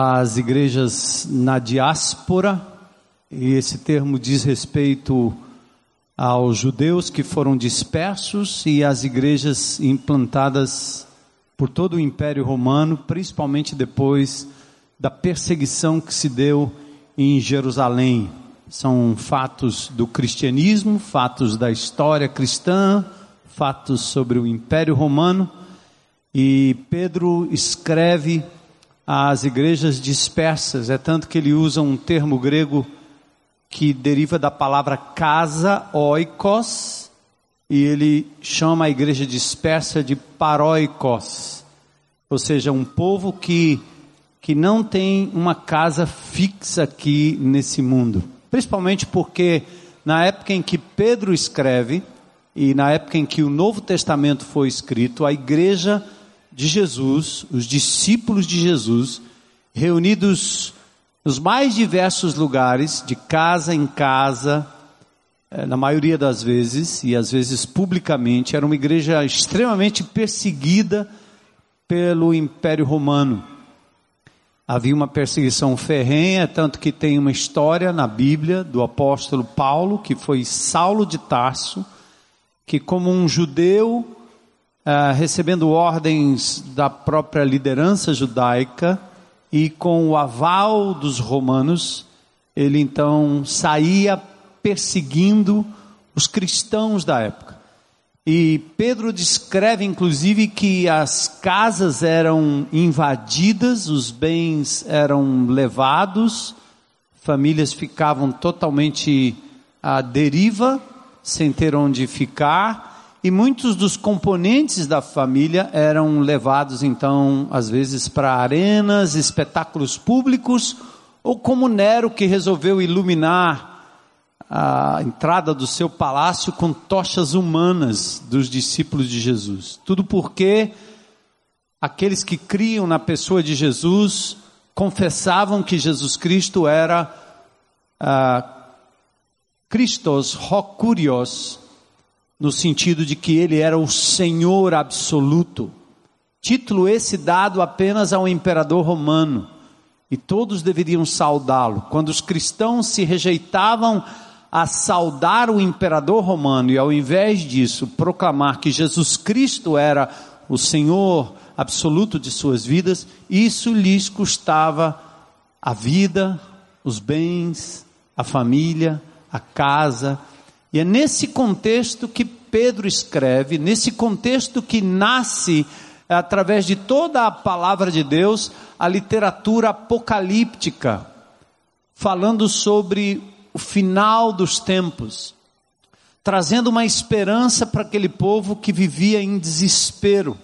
as igrejas na diáspora, e esse termo diz respeito aos judeus que foram dispersos e às igrejas implantadas por todo o Império Romano, principalmente depois da perseguição que se deu em Jerusalém. São fatos do cristianismo, fatos da história cristã, fatos sobre o Império Romano. E Pedro escreve às igrejas dispersas, é tanto que ele usa um termo grego que deriva da palavra casa, oikos, e ele chama a igreja dispersa de paroikos, ou seja, um povo que, que não tem uma casa fixa aqui nesse mundo. Principalmente porque na época em que Pedro escreve, e na época em que o Novo Testamento foi escrito, a igreja de Jesus, os discípulos de Jesus, reunidos nos mais diversos lugares, de casa em casa, eh, na maioria das vezes, e às vezes publicamente, era uma igreja extremamente perseguida pelo Império Romano. Havia uma perseguição ferrenha, tanto que tem uma história na Bíblia do apóstolo Paulo, que foi Saulo de Tarso, que como um judeu, uh, recebendo ordens da própria liderança judaica, e com o aval dos romanos, ele então saía perseguindo os cristãos da época. E Pedro descreve inclusive que as casas eram invadidas, os bens eram levados, famílias ficavam totalmente à deriva, sem ter onde ficar, e muitos dos componentes da família eram levados então, às vezes, para arenas, espetáculos públicos, ou como Nero que resolveu iluminar a entrada do seu palácio com tochas humanas dos discípulos de Jesus. Tudo porque aqueles que criam na pessoa de Jesus confessavam que Jesus Cristo era uh, Christos Rocurios, no sentido de que ele era o Senhor absoluto. Título esse dado apenas ao imperador romano, e todos deveriam saudá-lo. Quando os cristãos se rejeitavam a saudar o imperador romano e ao invés disso proclamar que Jesus Cristo era o Senhor absoluto de suas vidas, isso lhes custava a vida, os bens, a família, a casa, e é nesse contexto que Pedro escreve, nesse contexto que nasce através de toda a palavra de Deus, a literatura apocalíptica, falando sobre o final dos tempos, trazendo uma esperança para aquele povo que vivia em desespero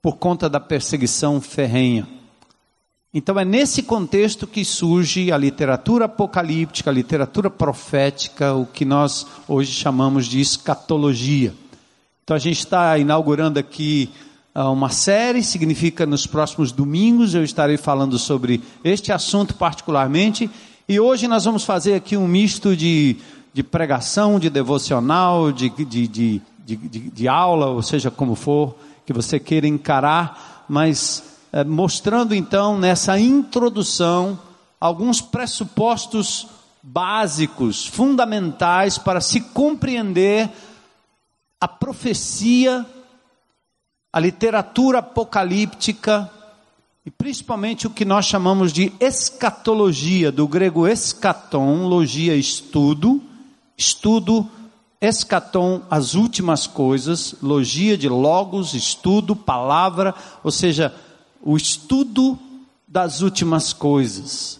por conta da perseguição ferrenha. Então é nesse contexto que surge a literatura apocalíptica, a literatura profética, o que nós hoje chamamos de escatologia. Então a gente está inaugurando aqui uh, uma série, significa nos próximos domingos eu estarei falando sobre este assunto particularmente, e hoje nós vamos fazer aqui um misto de, de pregação, de devocional, de, de, de, de, de aula, ou seja, como for, que você queira encarar, mas mostrando então nessa introdução alguns pressupostos básicos, fundamentais para se compreender a profecia, a literatura apocalíptica e principalmente o que nós chamamos de escatologia, do grego escaton, logia estudo, estudo, escaton, as últimas coisas, logia de logos, estudo, palavra, ou seja, o estudo das últimas coisas.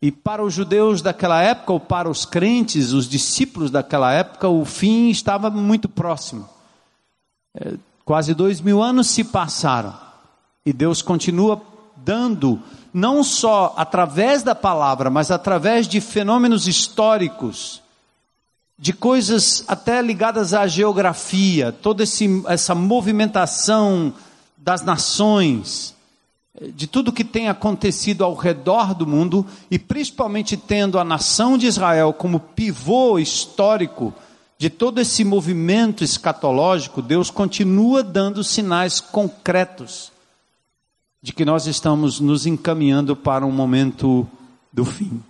E para os judeus daquela época, ou para os crentes, os discípulos daquela época, o fim estava muito próximo. É, quase dois mil anos se passaram. E Deus continua dando, não só através da palavra, mas através de fenômenos históricos, de coisas até ligadas à geografia, toda esse, essa movimentação das nações, de tudo que tem acontecido ao redor do mundo e principalmente tendo a nação de Israel como pivô histórico de todo esse movimento escatológico, Deus continua dando sinais concretos de que nós estamos nos encaminhando para um momento do fim.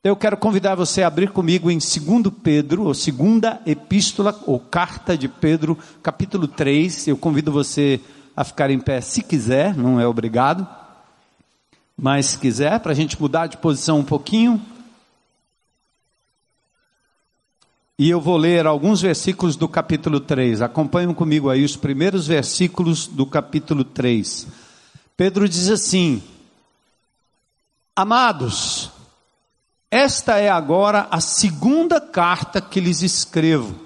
Então, eu quero convidar você a abrir comigo em 2 Pedro, ou segunda epístola, ou carta de Pedro, capítulo 3. Eu convido você a ficar em pé se quiser, não é obrigado. Mas se quiser, para a gente mudar de posição um pouquinho. E eu vou ler alguns versículos do capítulo 3. Acompanhem comigo aí os primeiros versículos do capítulo 3. Pedro diz assim: Amados, esta é agora a segunda carta que lhes escrevo.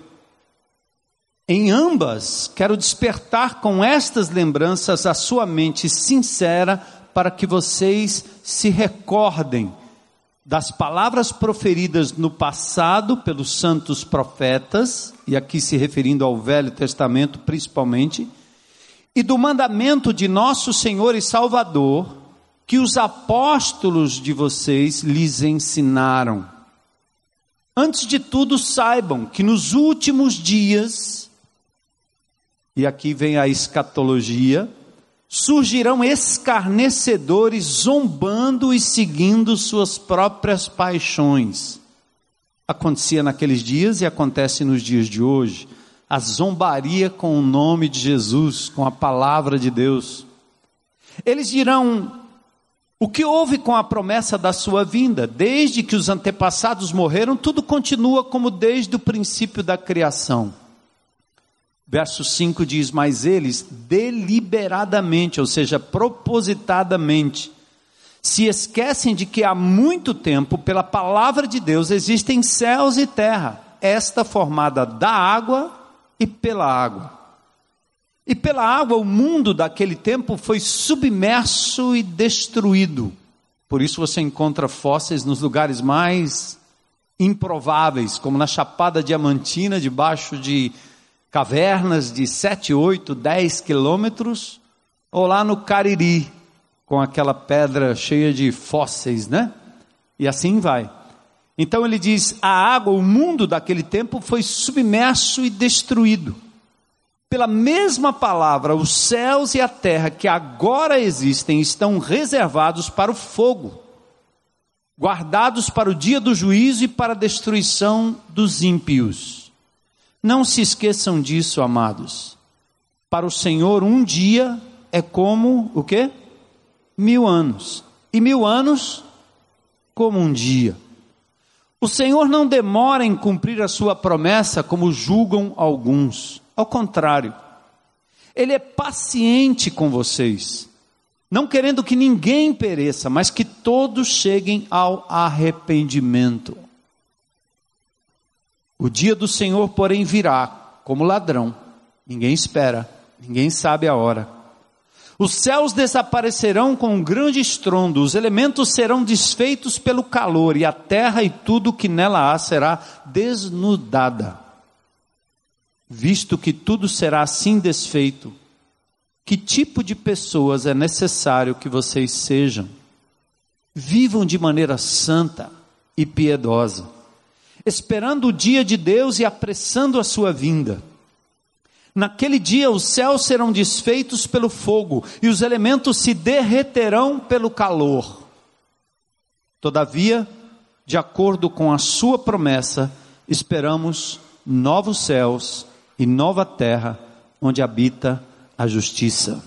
Em ambas, quero despertar com estas lembranças a sua mente sincera para que vocês se recordem das palavras proferidas no passado pelos santos profetas, e aqui se referindo ao Velho Testamento principalmente, e do mandamento de nosso Senhor e Salvador, que os apóstolos de vocês lhes ensinaram. Antes de tudo, saibam que nos últimos dias, e aqui vem a escatologia, surgirão escarnecedores zombando e seguindo suas próprias paixões. Acontecia naqueles dias e acontece nos dias de hoje a zombaria com o nome de Jesus, com a palavra de Deus. Eles dirão: o que houve com a promessa da sua vinda? Desde que os antepassados morreram, tudo continua como desde o princípio da criação. Verso 5 diz: Mas eles deliberadamente, ou seja, propositadamente, se esquecem de que há muito tempo, pela palavra de Deus, existem céus e terra, esta formada da água e pela água. E pela água, o mundo daquele tempo foi submerso e destruído. Por isso você encontra fósseis nos lugares mais improváveis, como na Chapada Diamantina, debaixo de cavernas de 7, 8, 10 quilômetros, ou lá no Cariri, com aquela pedra cheia de fósseis, né? E assim vai. Então ele diz: a água, o mundo daquele tempo foi submerso e destruído. Pela mesma palavra, os céus e a terra que agora existem estão reservados para o fogo, guardados para o dia do juízo e para a destruição dos ímpios. Não se esqueçam disso, amados. Para o Senhor, um dia é como o quê? Mil anos. E mil anos como um dia. O Senhor não demora em cumprir a sua promessa, como julgam alguns. Ao contrário, Ele é paciente com vocês, não querendo que ninguém pereça, mas que todos cheguem ao arrependimento. O dia do Senhor, porém, virá como ladrão. Ninguém espera, ninguém sabe a hora. Os céus desaparecerão com um grande estrondo, os elementos serão desfeitos pelo calor, e a terra e tudo que nela há será desnudada. Visto que tudo será assim desfeito, que tipo de pessoas é necessário que vocês sejam? Vivam de maneira santa e piedosa, esperando o dia de Deus e apressando a sua vinda Naquele dia os céus serão desfeitos pelo fogo e os elementos se derreterão pelo calor. Todavia, de acordo com a sua promessa, esperamos novos céus e nova terra onde habita a justiça.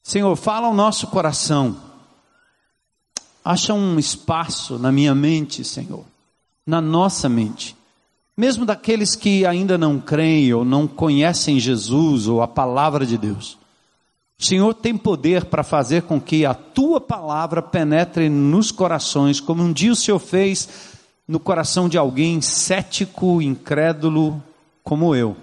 Senhor, fala ao nosso coração. Acha um espaço na minha mente, Senhor, na nossa mente mesmo daqueles que ainda não creem ou não conhecem Jesus ou a palavra de Deus. O Senhor tem poder para fazer com que a tua palavra penetre nos corações, como um dia o Senhor fez no coração de alguém cético, incrédulo, como eu.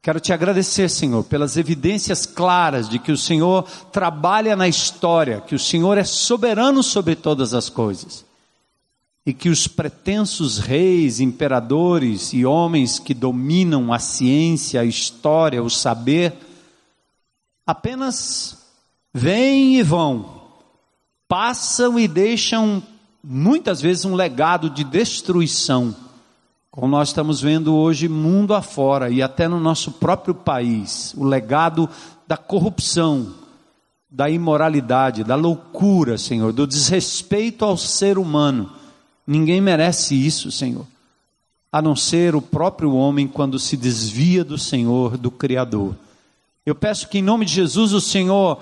Quero te agradecer, Senhor, pelas evidências claras de que o Senhor trabalha na história, que o Senhor é soberano sobre todas as coisas e que os pretensos reis, imperadores e homens que dominam a ciência, a história, o saber, apenas vêm e vão, passam e deixam muitas vezes um legado de destruição, como nós estamos vendo hoje mundo afora e até no nosso próprio país, o legado da corrupção, da imoralidade, da loucura, Senhor, do desrespeito ao ser humano. Ninguém merece isso, Senhor, a não ser o próprio homem quando se desvia do Senhor, do Criador. Eu peço que, em nome de Jesus, o Senhor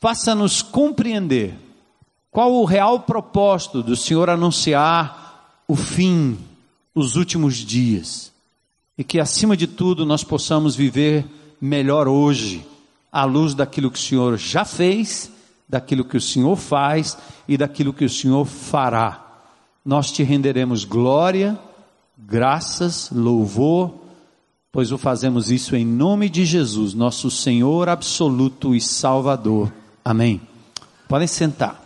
faça-nos compreender qual o real propósito do Senhor anunciar o fim, os últimos dias, e que, acima de tudo, nós possamos viver melhor hoje à luz daquilo que o Senhor já fez, daquilo que o Senhor faz e daquilo que o Senhor fará. Nós te renderemos glória, graças, louvor, pois o fazemos isso em nome de Jesus, nosso Senhor absoluto e Salvador. Amém. Podem sentar.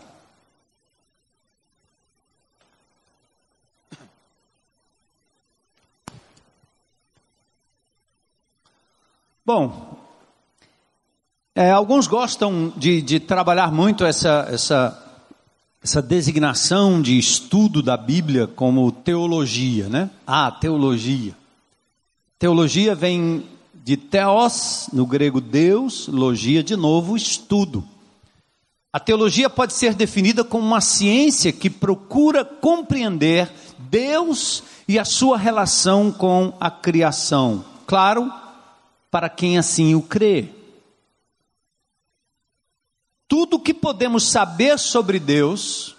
Bom, é, alguns gostam de, de trabalhar muito essa, essa, essa designação de estudo da Bíblia como teologia, né? Ah, teologia. Teologia vem de theos, no grego Deus, logia de novo, estudo. A teologia pode ser definida como uma ciência que procura compreender Deus e a sua relação com a criação. Claro, para quem assim o crê. Tudo que podemos saber sobre Deus,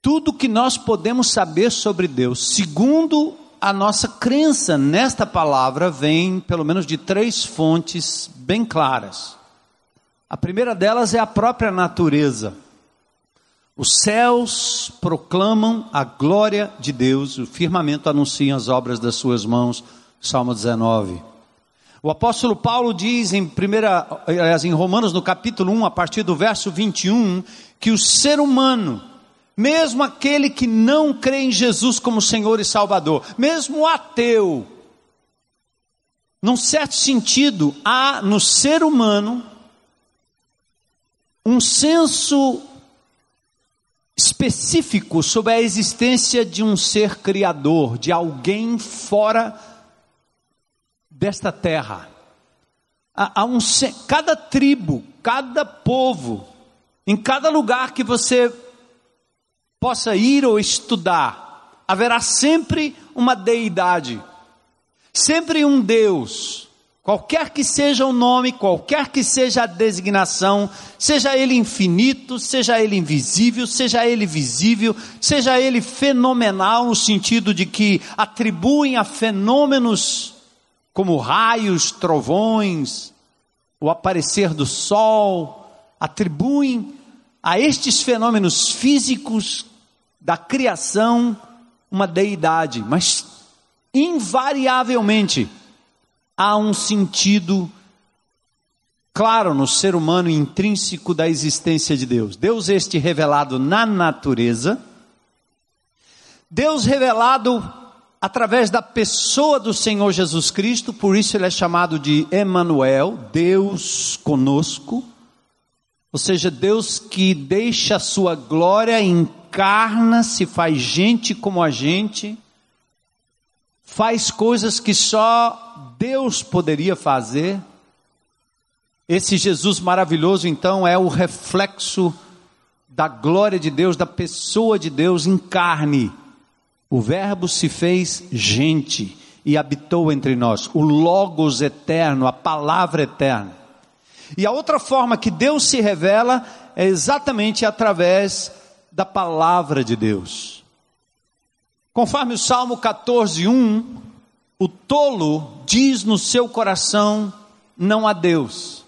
tudo que nós podemos saber sobre Deus, segundo a nossa crença nesta palavra, vem pelo menos de três fontes bem claras. A primeira delas é a própria natureza. Os céus proclamam a glória de Deus, o firmamento anuncia as obras das suas mãos. Salmo 19. O apóstolo Paulo diz em primeira, em Romanos no capítulo 1, a partir do verso 21, que o ser humano, mesmo aquele que não crê em Jesus como Senhor e Salvador, mesmo o ateu, num certo sentido, há no ser humano um senso específico sobre a existência de um ser criador, de alguém fora desta terra. Há, um, cada tribo, cada povo, em cada lugar que você possa ir ou estudar, haverá sempre uma deidade, sempre um Deus, qualquer que seja o nome, qualquer que seja a designação, seja ele infinito, seja ele invisível, seja ele visível, seja ele fenomenal, no sentido de que atribuem a fenômenos como raios, trovões, o aparecer do sol, atribuem a estes fenômenos físicos da criação uma deidade, mas invariavelmente há um sentido claro no ser humano intrínseco da existência de Deus. Deus este revelado na natureza, Deus revelado através da pessoa do Senhor Jesus Cristo, por isso ele é chamado de Emanuel, Deus conosco. Ou seja, Deus que deixa a sua glória, encarna, se faz gente como a gente, faz coisas que só Deus poderia fazer. Esse Jesus maravilhoso, então, é o reflexo da glória de Deus, da pessoa de Deus em carne. O Verbo se fez gente e habitou entre nós, o Logos eterno, a palavra eterna. E a outra forma que Deus se revela é exatamente através da palavra de Deus. Conforme o Salmo 14, 1, o tolo diz no seu coração: não há Deus.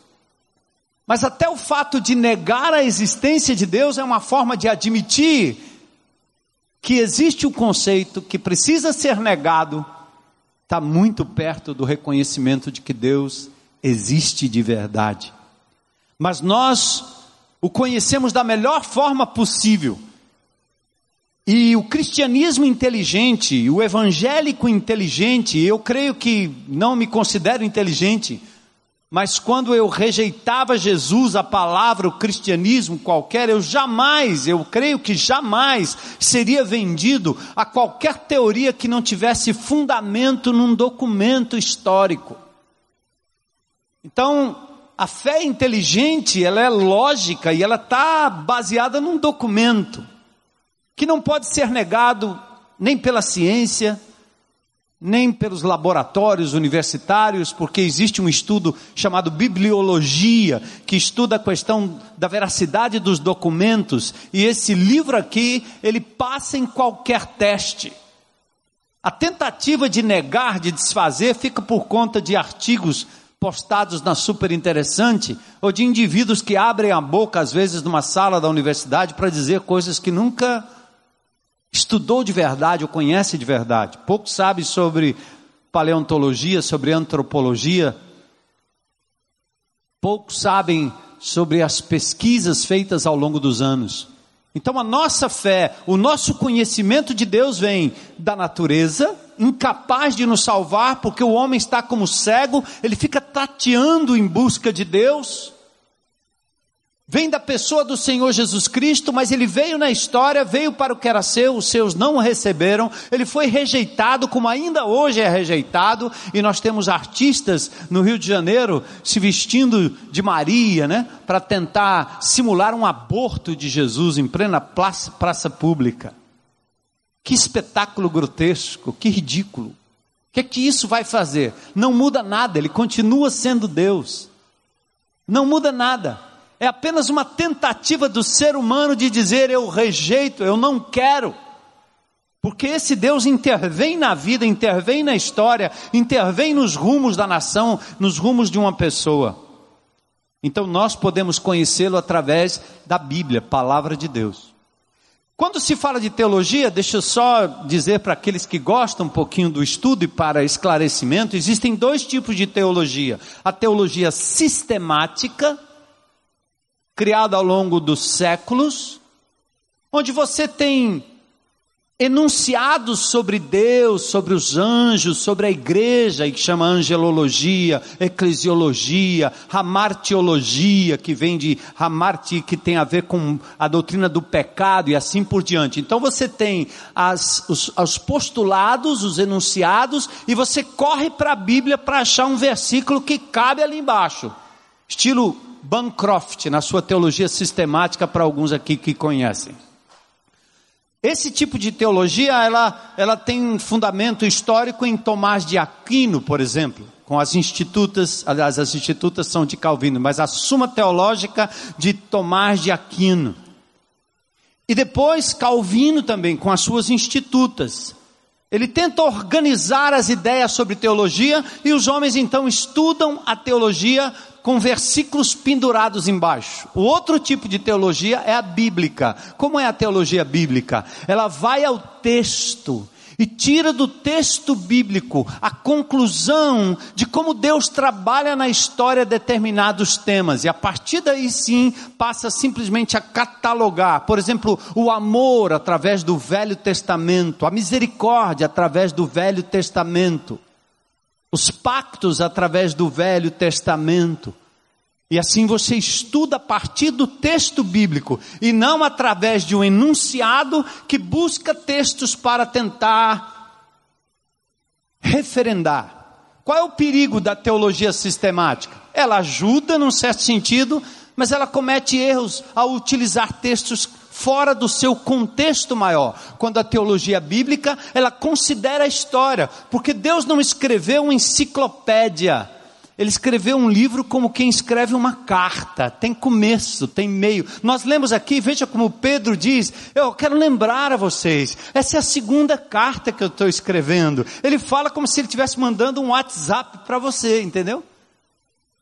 Mas até o fato de negar a existência de Deus é uma forma de admitir que existe o conceito que precisa ser negado, está muito perto do reconhecimento de que Deus existe de verdade. Mas nós o conhecemos da melhor forma possível. E o cristianismo inteligente, o evangélico inteligente, eu creio que não me considero inteligente, mas quando eu rejeitava Jesus, a palavra, o cristianismo qualquer, eu jamais, eu creio que jamais seria vendido a qualquer teoria que não tivesse fundamento num documento histórico. Então, A fé inteligente, ela é lógica e ela está baseada num documento que não pode ser negado nem pela ciência, nem pelos laboratórios universitários, porque existe um estudo chamado bibliologia, que estuda a questão da veracidade dos documentos, e esse livro aqui, ele passa em qualquer teste. A tentativa de negar, de desfazer, fica por conta de artigos postados na super interessante, ou de indivíduos que abrem a boca, às vezes, numa sala da universidade, para dizer coisas que nunca estudou de verdade ou conhece de verdade. Pouco sabe sobre paleontologia, sobre antropologia. Poucos sabem sobre as pesquisas feitas ao longo dos anos. Então a nossa fé, o nosso conhecimento de Deus vem da natureza, incapaz de nos salvar, porque o homem está como cego, ele fica tateando em busca de Deus vem da pessoa do Senhor Jesus Cristo, mas ele veio na história, veio para o que era seu, os seus não o receberam, ele foi rejeitado, como ainda hoje é rejeitado, e nós temos artistas no Rio de Janeiro se vestindo de Maria, né, para tentar simular um aborto de Jesus em plena praça, praça pública. Que espetáculo grotesco, que ridículo. O que é que isso vai fazer? Não muda nada, ele continua sendo Deus. Não muda nada é apenas uma tentativa do ser humano de dizer eu rejeito, eu não quero. Porque esse Deus intervém na vida, intervém na história, intervém nos rumos da nação, nos rumos de uma pessoa. Então nós podemos conhecê-lo através da Bíblia, palavra de Deus. Quando se fala de teologia, deixa eu só dizer para aqueles que gostam um pouquinho do estudo e para esclarecimento, existem dois tipos de teologia: a teologia sistemática, criada ao longo dos séculos, onde você tem enunciados sobre Deus, sobre os anjos, sobre a igreja, que chama angelologia, eclesiologia, ramartiologia, que vem de ramarti, que tem a ver com a doutrina do pecado e assim por diante. Então você tem as, os, os postulados, os enunciados, e você corre para a Bíblia para achar um versículo que cabe ali embaixo. Estilo Bancroft, na sua teologia sistemática, para alguns aqui que conhecem. Esse tipo de teologia, ela, ela tem um fundamento histórico em Tomás de Aquino, por exemplo, com as institutas, aliás, as institutas são de Calvino, mas a Suma Teológica de Tomás de Aquino. E depois Calvino também, com as suas institutas. Ele tenta organizar as ideias sobre teologia e os homens então estudam a teologia com versículos pendurados embaixo. O outro tipo de teologia é a bíblica. Como é a teologia bíblica? Ela vai ao texto e tira do texto bíblico a conclusão de como Deus trabalha na história determinados temas, e a partir daí sim passa simplesmente a catalogar, por exemplo, o amor através do Velho Testamento, a misericórdia através do Velho Testamento os pactos através do Velho Testamento. E assim você estuda a partir do texto bíblico e não através de um enunciado que busca textos para tentar referendar. Qual é o perigo da teologia sistemática? Ela ajuda num certo sentido, mas ela comete erros ao utilizar textos fora do seu contexto maior. Quando a teologia bíblica, ela considera a história, porque Deus não escreveu uma enciclopédia. Ele escreveu um livro como quem escreve uma carta, tem começo, tem meio. Nós lemos aqui, veja como Pedro diz: Eu quero lembrar a vocês, essa é a segunda carta que eu estou escrevendo. Ele fala como se ele estivesse mandando um WhatsApp para você, entendeu?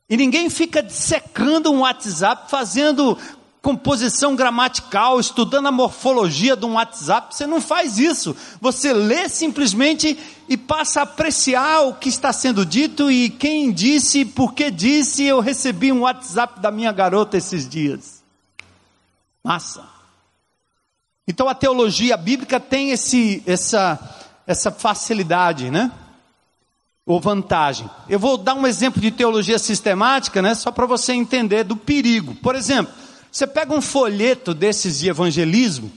E ninguém fica secando um WhatsApp, fazendo composição gramatical, estudando a morfologia de um WhatsApp, você não faz isso. Você lê simplesmente e passa a apreciar o que está sendo dito e quem disse, por que disse. Eu recebi um WhatsApp da minha garota esses dias. Massa. Então a teologia bíblica tem esse, essa, essa facilidade, né? Ou vantagem. Eu vou dar um exemplo de teologia sistemática, né? Só para você entender do perigo. Por exemplo, você pega um folheto desses de evangelismo,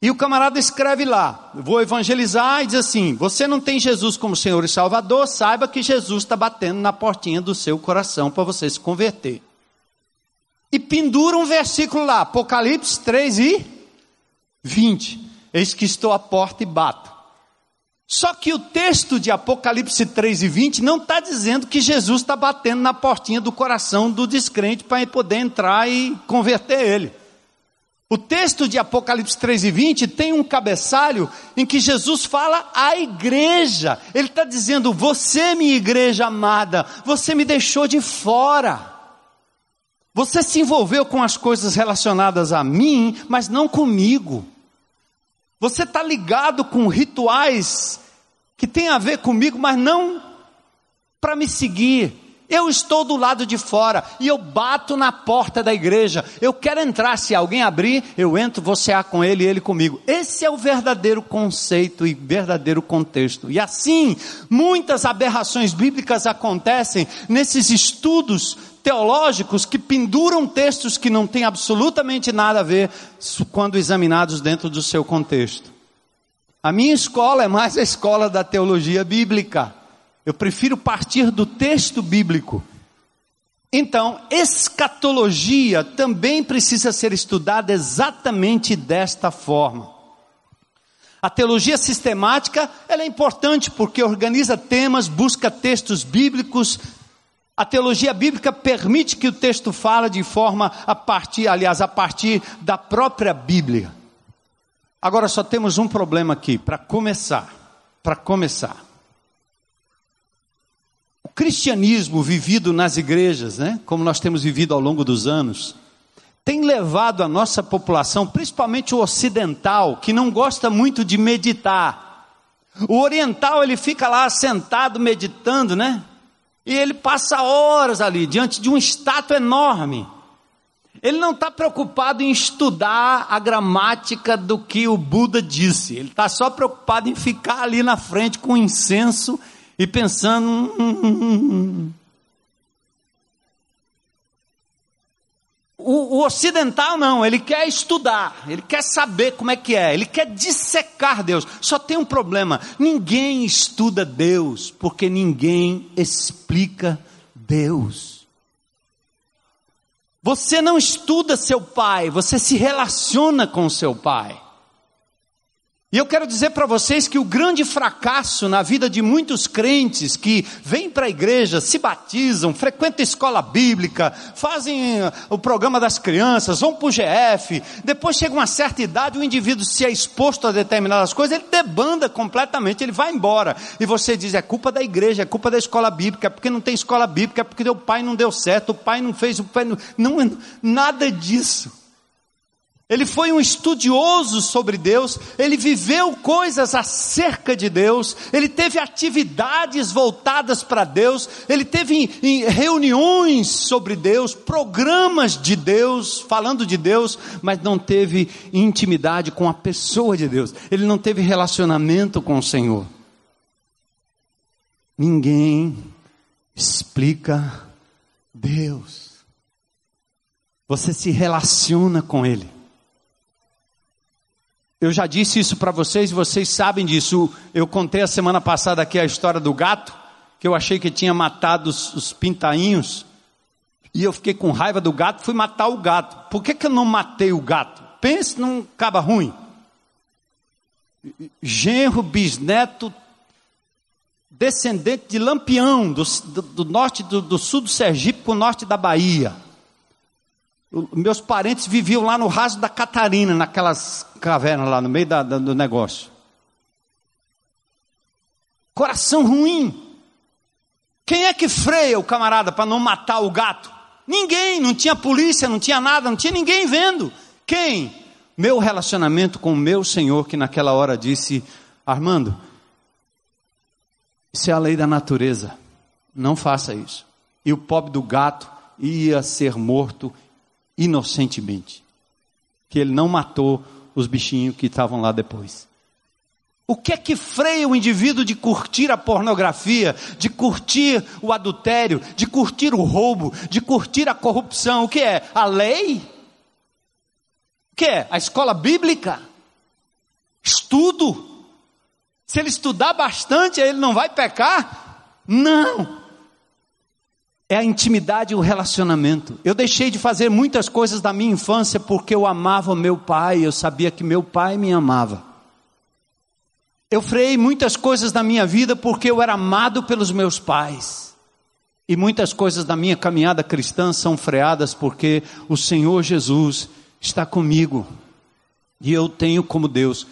E o camarada escreve lá: vou evangelizar e diz assim: você não tem Jesus como Senhor e Salvador, saiba que Jesus está batendo na portinha do seu coração para você se converter. E pendura um versículo lá, Apocalipse 3 e 20. Eis que estou à porta e bato. Só que o texto de Apocalipse 3 e 20 não está dizendo que Jesus está batendo na portinha do coração do descrente para poder entrar e converter ele. O texto de Apocalipse 3 e 20 tem um cabeçalho em que Jesus fala à igreja. Ele está dizendo: Você, minha igreja amada, você me deixou de fora. Você se envolveu com as coisas relacionadas a mim, mas não comigo. Você está ligado com rituais que têm a ver comigo, mas não para me seguir. Eu estou do lado de fora e eu bato na porta da igreja. Eu quero entrar. Se alguém abrir, eu entro, você há com ele e ele comigo. Esse é o verdadeiro conceito e verdadeiro contexto. E assim, muitas aberrações bíblicas acontecem nesses estudos teológicos que penduram textos que não têm absolutamente nada a ver quando examinados dentro do seu contexto. A minha escola é mais a escola da teologia bíblica. Eu prefiro partir do texto bíblico. Então, escatologia também precisa ser estudada exatamente desta forma. A teologia sistemática, ela é importante porque organiza temas, busca textos bíblicos, a teologia bíblica permite que o texto fala de forma a partir, aliás, a partir da própria Bíblia. Agora só temos um problema aqui, para começar. Para começar. O cristianismo vivido nas igrejas, né, como nós temos vivido ao longo dos anos, tem levado a nossa população, principalmente o ocidental, que não gosta muito de meditar. O oriental, ele fica lá sentado meditando, né? E ele passa horas ali, diante de uma estátua enorme. Ele não está preocupado em estudar a gramática do que o Buda disse. Ele está só preocupado em ficar ali na frente com incenso e pensando. Hum, hum, hum, O, o, ocidental não, ele quer estudar, ele quer saber como é que é, ele quer dissecar Deus. Só tem um problema: ninguém estuda Deus, porque ninguém explica Deus. Você não estuda seu pai, você se relaciona com seu pai. E eu quero dizer para vocês que o grande fracasso na vida de muitos crentes que vêm para a igreja, se batizam, frequentam a escola bíblica, fazem uh, o programa das crianças, vão para o GF, depois chega uma certa idade, o indivíduo se é exposto a determinadas coisas, ele debanda completamente, ele vai embora. E você diz: é culpa da igreja, é culpa da escola bíblica, é porque não tem escola bíblica, é porque o pai não deu certo, o pai não fez, o pai não. não nada disso. Ele foi um estudioso sobre Deus, ele viveu coisas acerca de Deus, ele teve atividades voltadas para Deus, ele teve reuniões sobre Deus, programas de Deus, falando de Deus, mas não teve intimidade com a pessoa de Deus, ele não teve relacionamento com o Senhor. Ninguém explica Deus, você se relaciona com Ele. Eu já disse isso para vocês, vocês sabem disso. Eu contei a semana passada aqui a história do gato, que eu achei que tinha matado os, os pintainhos. E eu fiquei com raiva do gato, fui matar o gato. Por que, que eu não matei o gato? Pense num caba ruim. Genro, bisneto, descendente de Lampião, do, do, do norte, do, do sul do Sergipe para o norte da Bahia. Meus parentes viviam lá no raso da Catarina, naquelas cavernas lá no meio da, da, do negócio. Coração ruim. Quem é que freia o camarada para não matar o gato? Ninguém, não tinha polícia, não tinha nada, não tinha ninguém vendo. Quem? Meu relacionamento com o meu Senhor, que naquela hora disse: Armando, isso é a lei da natureza, não faça isso. E o pobre do gato ia ser morto inocentemente. Que ele não matou os bichinhos que estavam lá depois. O que é que freia o indivíduo de curtir a pornografia, de curtir o adultério, de curtir o roubo, de curtir a corrupção? O que é? A lei? O que é? A escola bíblica? Estudo. Se ele estudar bastante, ele não vai pecar? Não. É a intimidade e o relacionamento. Eu deixei de fazer muitas coisas da minha infância porque eu amava meu pai, eu sabia que meu pai me amava. Eu freiei muitas coisas da minha vida porque eu era amado pelos meus pais. E muitas coisas da minha caminhada cristã são freadas porque o Senhor Jesus está comigo. E eu tenho como Deus.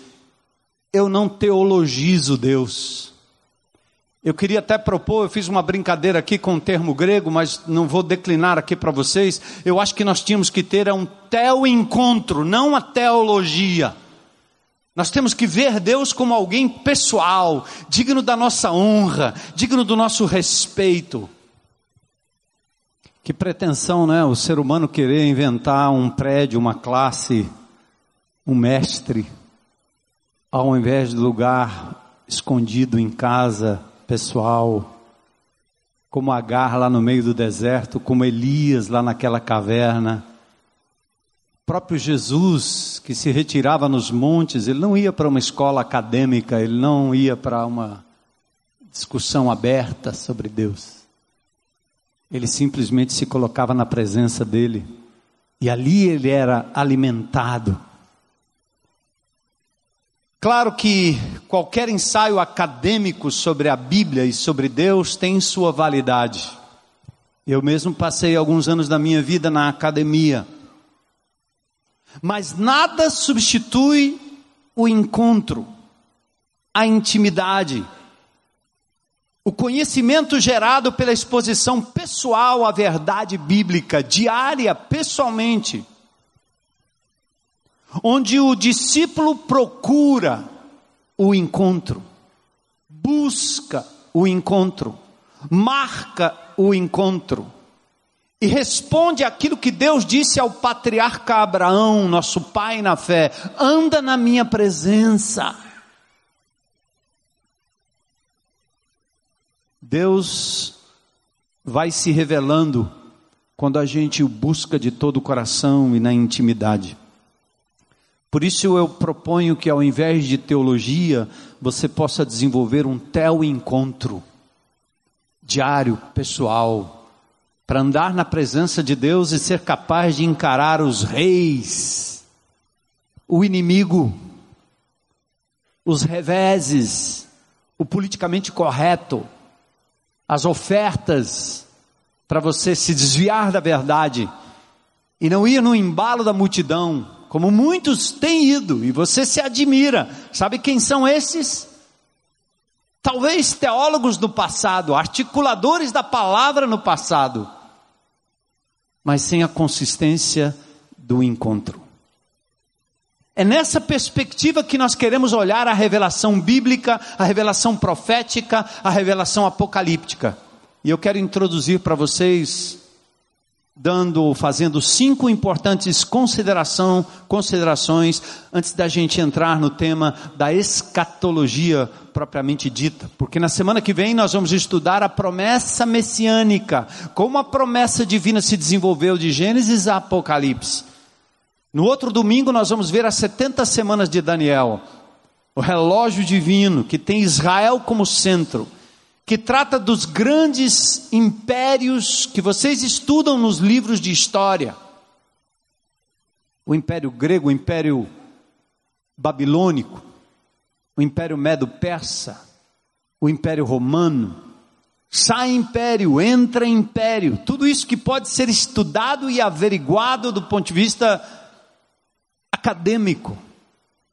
Eu não teologizo Deus. Eu queria até propor, eu fiz uma brincadeira aqui com o termo grego, mas não vou declinar aqui para vocês. Eu acho que nós tínhamos que ter um teo-encontro, não a teologia. Nós temos que ver Deus como alguém pessoal, digno da nossa honra, digno do nosso respeito. Que pretensão, né? O ser humano querer inventar um prédio, uma classe, um mestre, ao invés de lugar escondido em casa, pessoal, como Agar lá no meio do deserto, como Elias lá naquela caverna próprio Jesus, que se retirava nos montes, ele não ia para uma escola acadêmica, ele não ia para uma discussão aberta sobre Deus. Ele simplesmente se colocava na presença dele e ali ele era alimentado. Claro que qualquer ensaio acadêmico sobre a Bíblia e sobre Deus tem sua validade. Eu mesmo passei alguns anos da minha vida na academia mas nada substitui o encontro, a intimidade, o conhecimento gerado pela exposição pessoal à verdade bíblica, diária, pessoalmente, onde o discípulo procura o encontro, busca o encontro, marca o encontro e responde aquilo que Deus disse ao patriarca Abraão, nosso pai na fé: anda na minha presença. Deus vai se revelando quando a gente o busca de todo o coração e na intimidade. Por isso eu proponho que ao invés de teologia, você possa desenvolver um tel encontro diário, pessoal, para andar na presença de Deus e ser capaz de encarar os reis, o inimigo, os reveses, o politicamente correto, as ofertas, para você se desviar da verdade e não ir no embalo da multidão, como muitos têm ido, e você se admira. Sabe quem são esses? Talvez teólogos do passado, articuladores da palavra no passado, mas sem a consistência do encontro. É nessa perspectiva que nós queremos olhar a revelação bíblica, a revelação profética, a revelação apocalíptica. E eu quero introduzir para vocês dando, fazendo cinco importantes consideração, considerações antes da gente entrar no tema da escatologia propriamente dita, porque na semana que vem nós vamos estudar a promessa messiânica, como a promessa divina se desenvolveu de Gênesis a Apocalipse. No outro domingo nós vamos ver as 70 semanas de Daniel, o relógio divino que tem Israel como centro que trata dos grandes impérios que vocês estudam nos livros de história. O Império Grego, o Império Babilônico, o Império Medo-Persa, o Império Romano. Sai império, entra império, tudo isso que pode ser estudado e averiguado do ponto de vista acadêmico.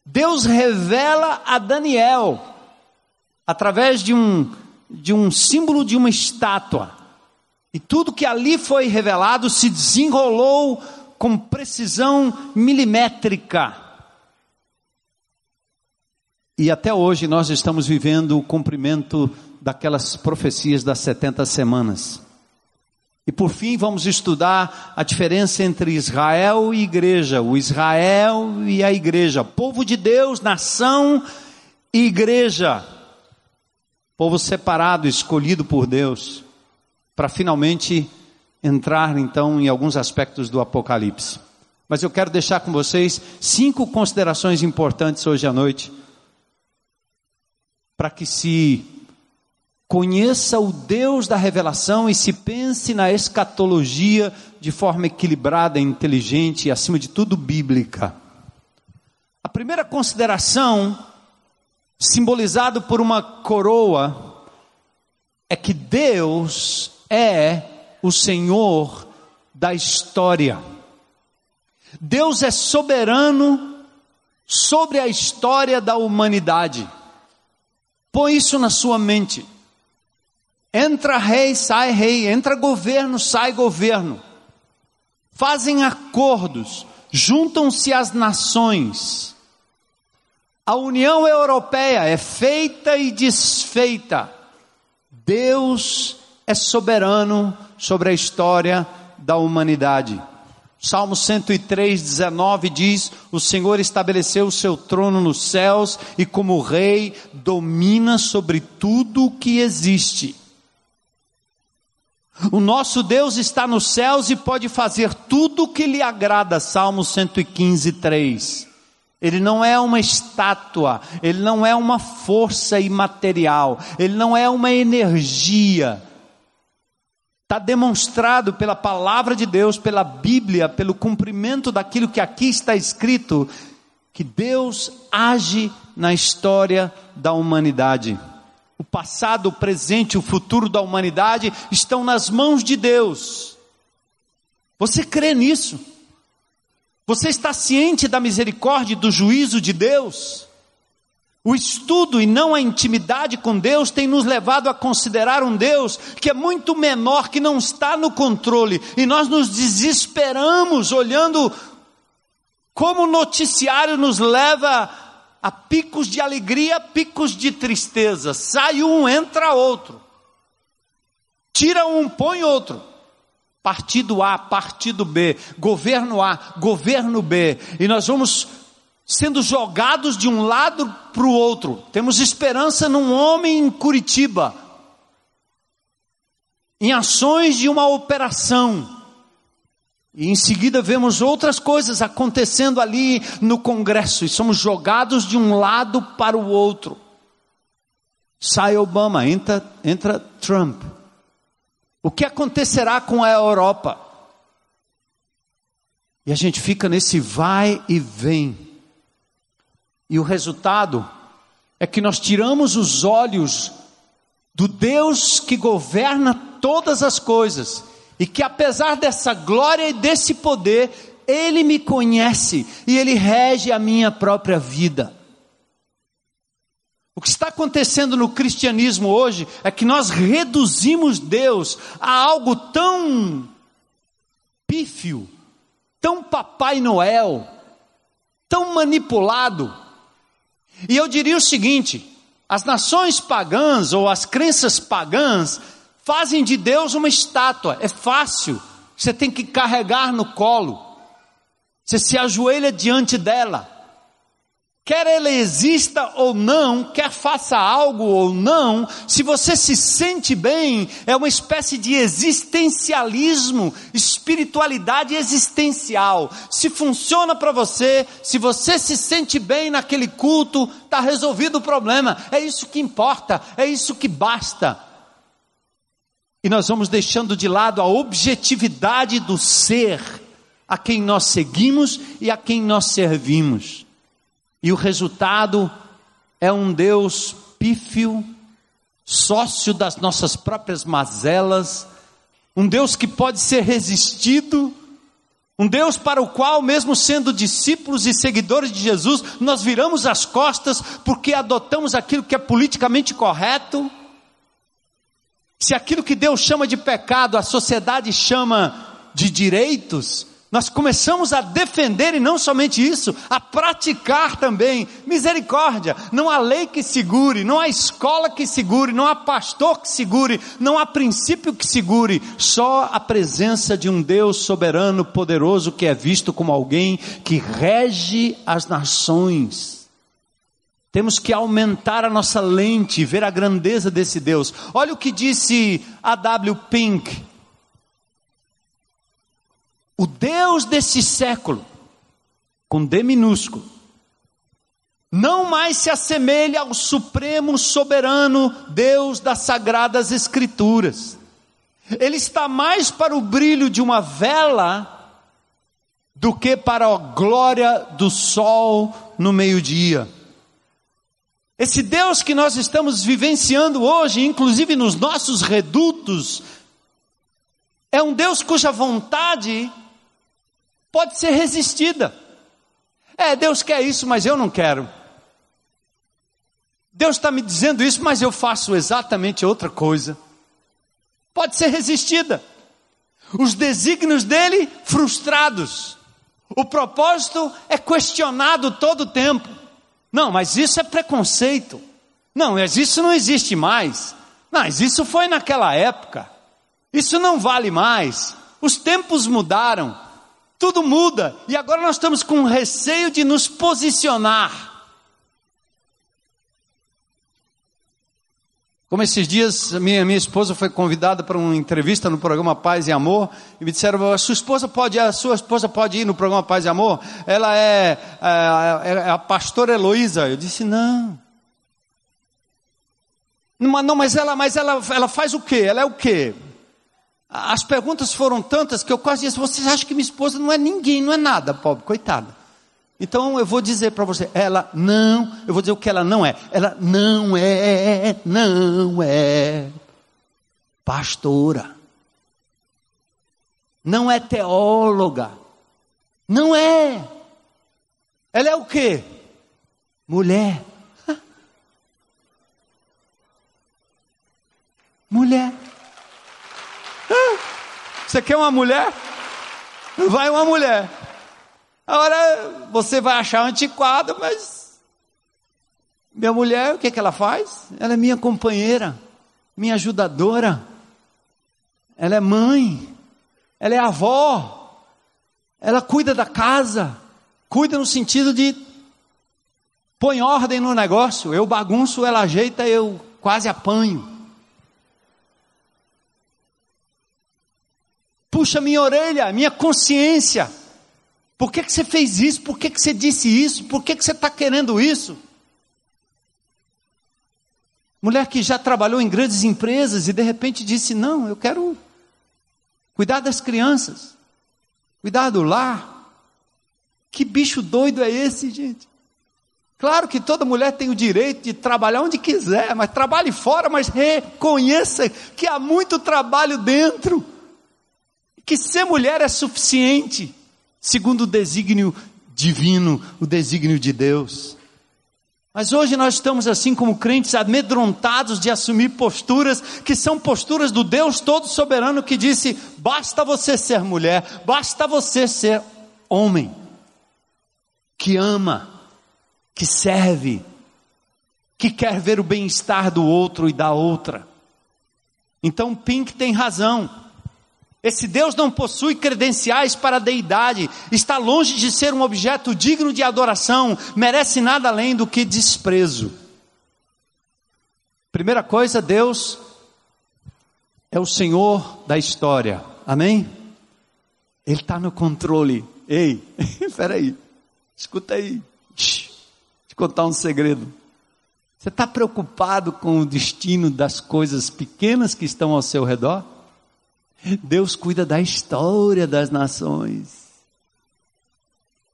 Deus revela a Daniel, através de um de um símbolo de uma estátua. E tudo que ali foi revelado se desenrolou com precisão milimétrica. E até hoje nós estamos vivendo o cumprimento daquelas profecias das 70 semanas. E por fim vamos estudar a diferença entre Israel e igreja, o Israel e a igreja, povo de Deus, nação e igreja povo separado, escolhido por Deus, para finalmente entrar então em alguns aspectos do Apocalipse. Mas eu quero deixar com vocês cinco considerações importantes hoje à noite para que se conheça o Deus da revelação e se pense na escatologia de forma equilibrada, inteligente e, acima de tudo, bíblica. A primeira consideração, simbolizado por uma coroa, é que Deus é o Senhor da história. Deus é soberano sobre a história da humanidade. Põe isso na sua mente. Entra rei, sai rei, entra governo, sai governo. Fazem acordos, juntam-se as nações. A União Europeia é feita e desfeita. Deus é soberano sobre a história da humanidade. Salmo 103, 19 diz: O Senhor estabeleceu o seu trono nos céus e, como rei, domina sobre tudo o que existe. O nosso Deus está nos céus e pode fazer tudo o que lhe agrada. Salmo 115, 3. Ele não é uma estátua, ele não é uma força imaterial, ele não é uma energia. Está demonstrado pela palavra de Deus, pela Bíblia, pelo cumprimento daquilo que aqui está escrito, que Deus age na história da humanidade. O passado, o presente, o futuro da humanidade estão nas mãos de Deus. Você crê nisso? Você está ciente da misericórdia e do juízo de Deus? O estudo e não a intimidade com Deus tem nos levado a considerar um Deus que é muito menor, que não está no controle, e nós nos desesperamos olhando como o noticiário nos leva a picos de alegria, picos de tristeza. Sai um, entra outro. Tira um, põe outro. Partido A, partido B, governo A, governo B. E nós vamos sendo jogados de um lado para o outro. Temos esperança num homem em Curitiba, em ações de uma operação. E em seguida vemos outras coisas acontecendo ali no Congresso e somos jogados de um lado para o outro. Sai Obama, entra, entra Trump. O que acontecerá com a Europa? E a gente fica nesse vai e vem. E o resultado é que nós tiramos os olhos do Deus que governa todas as coisas e que apesar dessa glória e desse poder, Ele me conhece e Ele rege a minha própria vida. O que está acontecendo no cristianismo hoje é que nós reduzimos Deus a algo tão pífio, tão Papai Noel, tão manipulado. E eu diria o seguinte: as nações pagãs ou as crenças pagãs Fazem de Deus uma estátua, é fácil, você tem que carregar no colo, você se ajoelha diante dela, quer ela exista ou não, quer faça algo ou não, se você se sente bem, é uma espécie de existencialismo, espiritualidade existencial. Se funciona para você, se você se sente bem naquele culto, está resolvido o problema. É isso que importa, é isso que basta. E nós vamos deixando de lado a objetividade do ser a quem nós seguimos e a quem nós servimos. E o resultado é um Deus pífio, sócio das nossas próprias mazelas, um Deus que pode ser resistido, um Deus para o qual, mesmo sendo discípulos e seguidores de Jesus, nós viramos as costas porque adotamos aquilo que é politicamente correto. Se aquilo que Deus chama de pecado, a sociedade chama de direitos, nós começamos a defender e não somente isso, a praticar também misericórdia. Não há lei que segure, não há escola que segure, não há pastor que segure, não há princípio que segure, só a presença de um Deus soberano, poderoso, que é visto como alguém que rege as nações. Temos que aumentar a nossa lente ver a grandeza desse Deus. Olha o que disse a W. Pink. O Deus desse século, com D minúsculo, não mais se assemelha ao supremo soberano Deus das sagradas Escrituras. Ele está mais para o brilho de uma vela do que para a glória do sol no meio-dia. Esse Deus que nós estamos vivenciando hoje, inclusive nos nossos redutos, é um Deus cuja vontade pode ser resistida. É, Deus quer isso, mas eu não quero. Deus está me dizendo isso, mas eu faço exatamente outra coisa. Pode ser resistida. Os desígnios dele frustrados. O propósito é questionado todo o tempo. Não, mas isso é preconceito. Não, mas isso não existe mais. Mas isso foi naquela época. Isso não vale mais. Os tempos mudaram. Tudo muda. E agora nós estamos com receio de nos posicionar. Como esses dias, minha, minha esposa foi convidada para uma entrevista no programa Paz e Amor, e me disseram, a sua esposa pode, a sua esposa pode ir no programa Paz e Amor? Ela é, é, é a pastora Heloísa. Eu disse, não. Não, não mas ela, mas ela, ela faz o quê? Ela é o quê? As perguntas foram tantas que eu quase disse, você acha que minha esposa não é ninguém, não é nada, pobre, coitada. Então eu vou dizer para você, ela não, eu vou dizer o que ela não é. Ela não é, não é pastora. Não é teóloga. Não é. Ela é o quê? Mulher. Mulher. Você quer uma mulher? Vai uma mulher. Agora você vai achar antiquado, mas minha mulher, o que, é que ela faz? Ela é minha companheira, minha ajudadora, ela é mãe, ela é avó, ela cuida da casa, cuida no sentido de põe ordem no negócio, eu bagunço, ela ajeita, eu quase apanho. Puxa minha orelha, minha consciência. Por que, que você fez isso? Por que, que você disse isso? Por que, que você está querendo isso? Mulher que já trabalhou em grandes empresas e de repente disse: Não, eu quero cuidar das crianças, cuidar do lar. Que bicho doido é esse, gente? Claro que toda mulher tem o direito de trabalhar onde quiser, mas trabalhe fora, mas reconheça que há muito trabalho dentro. Que ser mulher é suficiente segundo o desígnio divino, o desígnio de Deus. Mas hoje nós estamos assim como crentes amedrontados de assumir posturas que são posturas do Deus todo soberano que disse: basta você ser mulher, basta você ser homem, que ama, que serve, que quer ver o bem-estar do outro e da outra. Então Pink tem razão. Esse Deus não possui credenciais para a deidade, está longe de ser um objeto digno de adoração, merece nada além do que desprezo. Primeira coisa, Deus é o Senhor da história, amém? Ele está no controle. Ei, peraí, escuta aí, deixa eu contar um segredo. Você está preocupado com o destino das coisas pequenas que estão ao seu redor? Deus cuida da história das nações.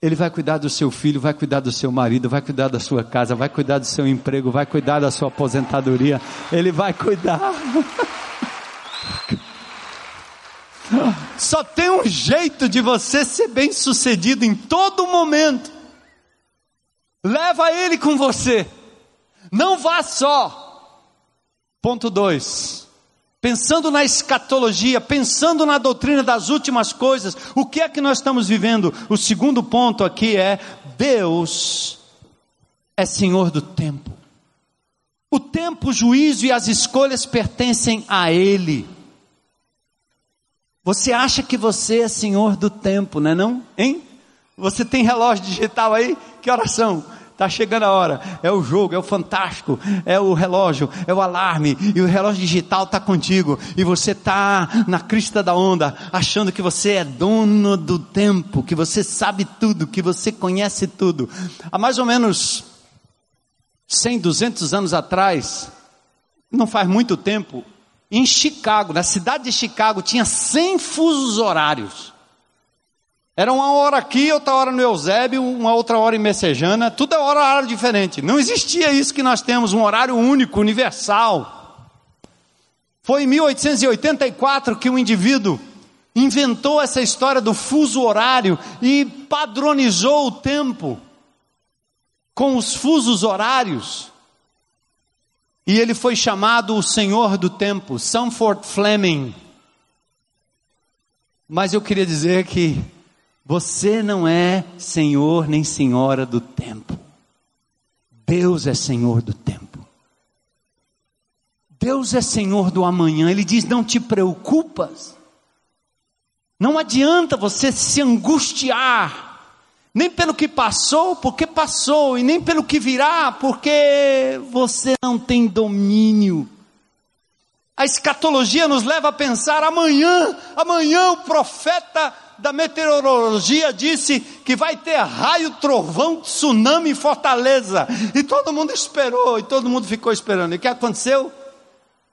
Ele vai cuidar do seu filho, vai cuidar do seu marido, vai cuidar da sua casa, vai cuidar do seu emprego, vai cuidar da sua aposentadoria. Ele vai cuidar. Só tem um jeito de você ser bem sucedido em todo momento. Leva ele com você. Não vá só. Ponto 2 pensando na escatologia, pensando na doutrina das últimas coisas, o que é que nós estamos vivendo? O segundo ponto aqui é: Deus é Senhor do tempo. O tempo, o juízo e as escolhas pertencem a Ele. Você acha que você é senhor do tempo, não é não? Hein? Você tem relógio digital aí? Que oração? Está chegando a hora. É o jogo, é o fantástico, é o relógio, é o alarme. E o relógio digital está contigo. E você está na crista da onda, achando que você é dono do tempo, que você sabe tudo, que você conhece tudo. Há mais ou menos 100, 200 anos atrás, não faz muito tempo, em Chicago, na cidade de Chicago, tinha 100 fusos horários. Era uma hora aqui, outra hora no Eusébio, uma outra hora em Messejana, tudo é hora, horário diferente. Não existia isso que nós temos, um horário único, universal. Foi em 1884 que um indivíduo inventou essa história do fuso horário e padronizou o tempo com os fusos horários. E ele foi chamado o Senhor do Tempo, Sanford Fleming. Mas eu queria dizer que você não é senhor nem senhora do tempo. Deus é senhor do tempo. Deus é senhor do amanhã. Ele diz: Não te preocupas. Não adianta você se angustiar, nem pelo que passou, porque passou, e nem pelo que virá, porque você não tem domínio. A escatologia nos leva a pensar: amanhã, amanhã o profeta da meteorologia disse que vai ter raio, trovão, tsunami em Fortaleza. E todo mundo esperou, e todo mundo ficou esperando. E o que aconteceu?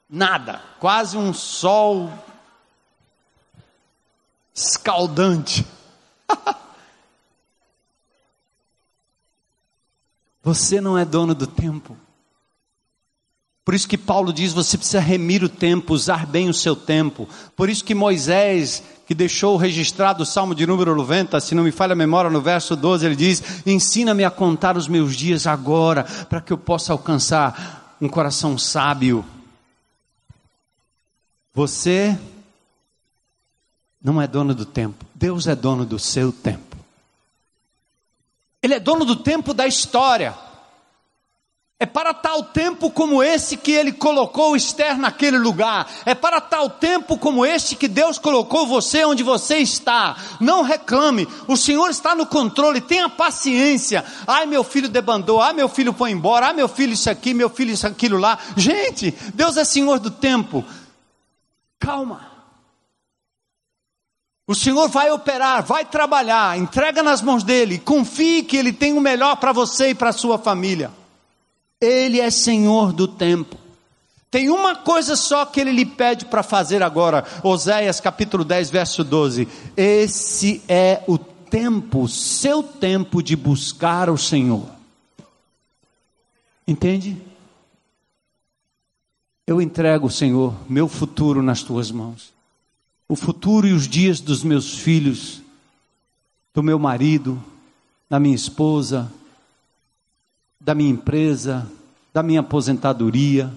Nada. Quase um sol escaldante. Você não é dono do tempo. Por isso que Paulo diz: você precisa remir o tempo, usar bem o seu tempo. Por isso que Moisés, que deixou registrado o Salmo de número 90, se não me falha a memória, no verso 12, ele diz: Ensina-me a contar os meus dias agora, para que eu possa alcançar um coração sábio. Você não é dono do tempo, Deus é dono do seu tempo. Ele é dono do tempo da história. É para tal tempo como esse que ele colocou Esther naquele lugar. É para tal tempo como este que Deus colocou você onde você está. Não reclame, o Senhor está no controle, tenha paciência. Ai, meu filho debandou, ai, meu filho foi embora, ai, meu filho isso aqui, meu filho isso aquilo lá. Gente, Deus é Senhor do tempo. Calma. O Senhor vai operar, vai trabalhar, entrega nas mãos dele, confie que ele tem o melhor para você e para sua família. Ele é Senhor do tempo. Tem uma coisa só que ele lhe pede para fazer agora, Oséias capítulo 10, verso 12. Esse é o tempo, seu tempo de buscar o Senhor. Entende? Eu entrego, Senhor, meu futuro nas tuas mãos. O futuro e os dias dos meus filhos, do meu marido, da minha esposa, da minha empresa, da minha aposentadoria.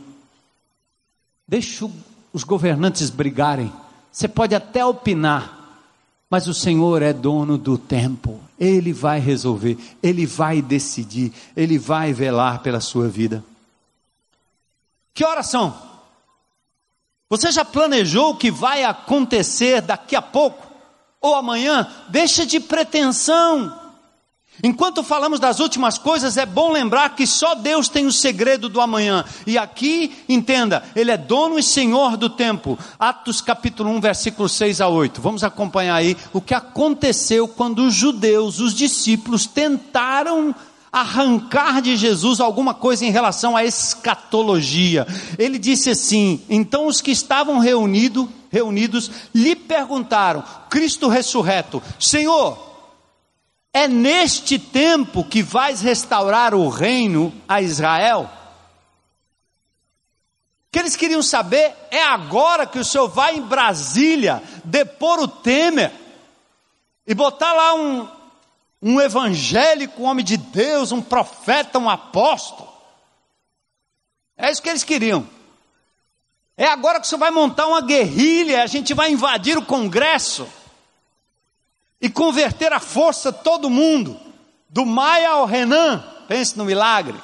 Deixa os governantes brigarem. Você pode até opinar, mas o Senhor é dono do tempo. Ele vai resolver, ele vai decidir, ele vai velar pela sua vida. Que horas são? Você já planejou o que vai acontecer daqui a pouco? Ou amanhã? Deixa de pretensão. Enquanto falamos das últimas coisas, é bom lembrar que só Deus tem o segredo do amanhã. E aqui, entenda, Ele é dono e senhor do tempo. Atos capítulo 1, versículo 6 a 8. Vamos acompanhar aí o que aconteceu quando os judeus, os discípulos, tentaram arrancar de Jesus alguma coisa em relação à escatologia. Ele disse assim: então os que estavam reunido, reunidos lhe perguntaram, Cristo ressurreto, Senhor, é neste tempo que vais restaurar o reino a Israel? O que eles queriam saber é agora que o Senhor vai em Brasília depor o Temer e botar lá um, um evangélico, um homem de Deus, um profeta, um apóstolo. É isso que eles queriam. É agora que o Senhor vai montar uma guerrilha, a gente vai invadir o Congresso e converter à força todo mundo, do Maia ao Renan, pense no milagre.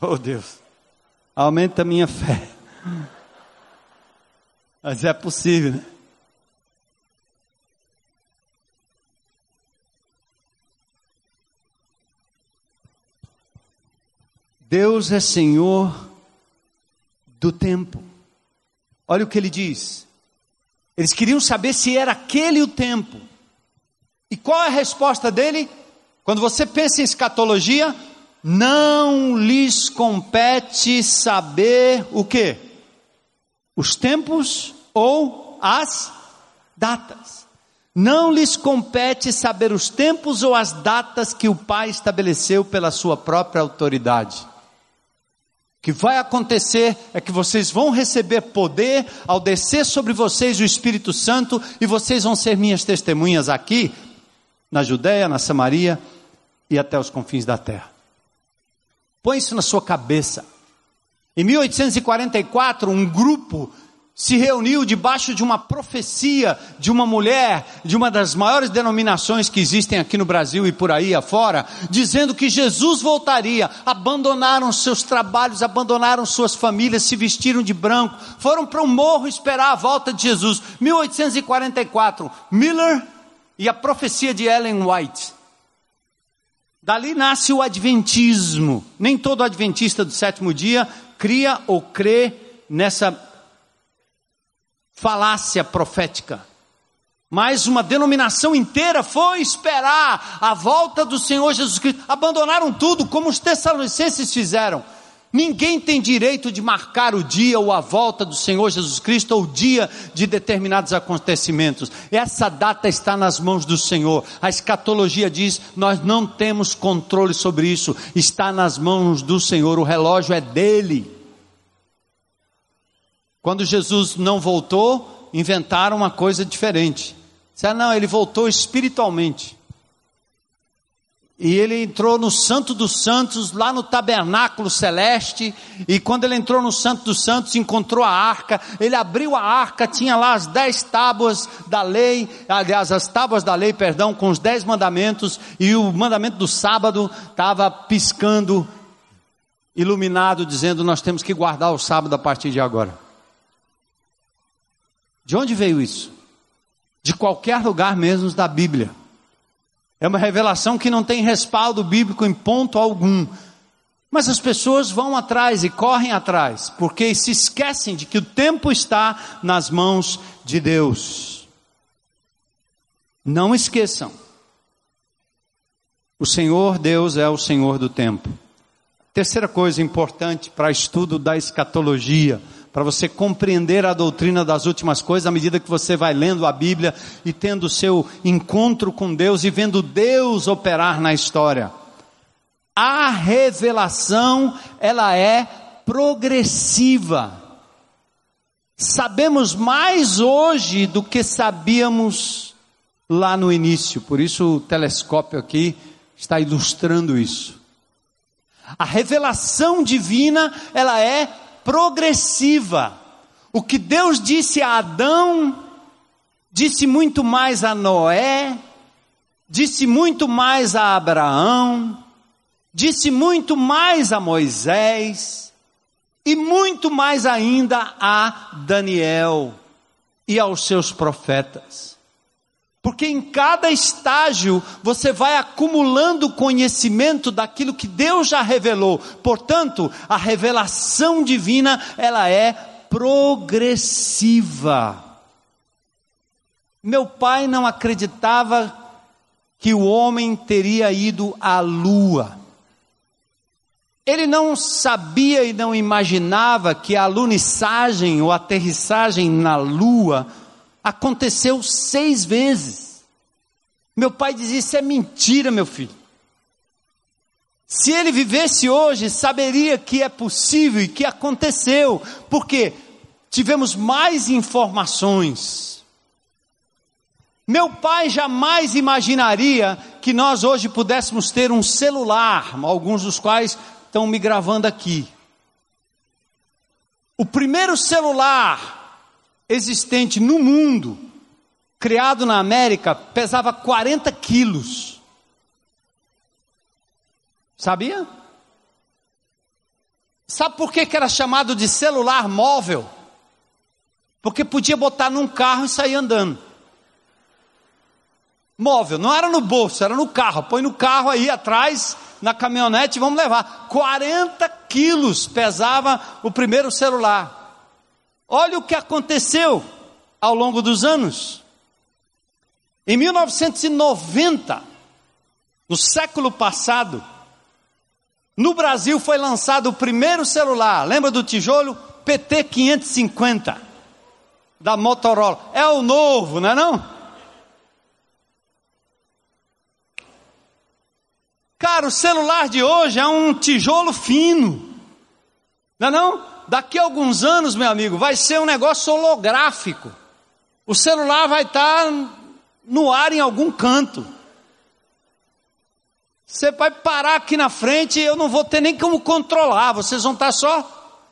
Oh Deus, aumenta a minha fé. Mas é possível, né? Deus é Senhor do tempo. Olha o que ele diz. Eles queriam saber se era aquele o tempo. E qual é a resposta dele? Quando você pensa em escatologia, não lhes compete saber o que? Os tempos ou as datas. Não lhes compete saber os tempos ou as datas que o Pai estabeleceu pela sua própria autoridade. Que vai acontecer é que vocês vão receber poder ao descer sobre vocês o Espírito Santo e vocês vão ser minhas testemunhas aqui, na Judéia, na Samaria e até os confins da terra. Põe isso na sua cabeça. Em 1844, um grupo se reuniu debaixo de uma profecia de uma mulher, de uma das maiores denominações que existem aqui no Brasil e por aí afora, dizendo que Jesus voltaria. Abandonaram seus trabalhos, abandonaram suas famílias, se vestiram de branco, foram para um morro esperar a volta de Jesus. 1844, Miller e a profecia de Ellen White. Dali nasce o Adventismo. Nem todo Adventista do sétimo dia cria ou crê nessa falácia profética. Mas uma denominação inteira foi esperar a volta do Senhor Jesus Cristo. Abandonaram tudo, como os tessalonicenses fizeram. Ninguém tem direito de marcar o dia ou a volta do Senhor Jesus Cristo ou o dia de determinados acontecimentos. Essa data está nas mãos do Senhor. A escatologia diz: nós não temos controle sobre isso. Está nas mãos do Senhor. O relógio é dele. Quando Jesus não voltou, inventaram uma coisa diferente. Disseram, não, ele voltou espiritualmente. E ele entrou no Santo dos Santos, lá no tabernáculo celeste. E quando ele entrou no Santo dos Santos, encontrou a arca. Ele abriu a arca, tinha lá as dez tábuas da lei, aliás, as tábuas da lei, perdão, com os dez mandamentos. E o mandamento do sábado estava piscando, iluminado, dizendo: Nós temos que guardar o sábado a partir de agora. De onde veio isso? De qualquer lugar mesmo da Bíblia. É uma revelação que não tem respaldo bíblico em ponto algum. Mas as pessoas vão atrás e correm atrás, porque se esquecem de que o tempo está nas mãos de Deus. Não esqueçam. O Senhor Deus é o Senhor do tempo. Terceira coisa importante para estudo da escatologia para você compreender a doutrina das últimas coisas à medida que você vai lendo a Bíblia e tendo o seu encontro com Deus e vendo Deus operar na história. A revelação, ela é progressiva. Sabemos mais hoje do que sabíamos lá no início, por isso o telescópio aqui está ilustrando isso. A revelação divina, ela é progressiva. O que Deus disse a Adão, disse muito mais a Noé, disse muito mais a Abraão, disse muito mais a Moisés, e muito mais ainda a Daniel e aos seus profetas. Porque em cada estágio você vai acumulando conhecimento daquilo que Deus já revelou. Portanto, a revelação divina, ela é progressiva. Meu pai não acreditava que o homem teria ido à lua. Ele não sabia e não imaginava que a alunissagem ou aterrissagem na lua Aconteceu seis vezes. Meu pai dizia: Isso é mentira, meu filho. Se ele vivesse hoje, saberia que é possível e que aconteceu, porque tivemos mais informações. Meu pai jamais imaginaria que nós hoje pudéssemos ter um celular, alguns dos quais estão me gravando aqui. O primeiro celular existente no mundo, criado na América, pesava 40 quilos. Sabia? Sabe por que, que era chamado de celular móvel? Porque podia botar num carro e sair andando. Móvel, não era no bolso, era no carro. Põe no carro aí atrás, na caminhonete, vamos levar. 40 quilos pesava o primeiro celular. Olha o que aconteceu ao longo dos anos. Em 1990, no século passado, no Brasil foi lançado o primeiro celular, lembra do tijolo? PT 550 da Motorola. É o novo, não é não? Cara, o celular de hoje é um tijolo fino. Não é não? Daqui a alguns anos, meu amigo, vai ser um negócio holográfico. O celular vai estar no ar em algum canto. Você vai parar aqui na frente e eu não vou ter nem como controlar, vocês vão estar só.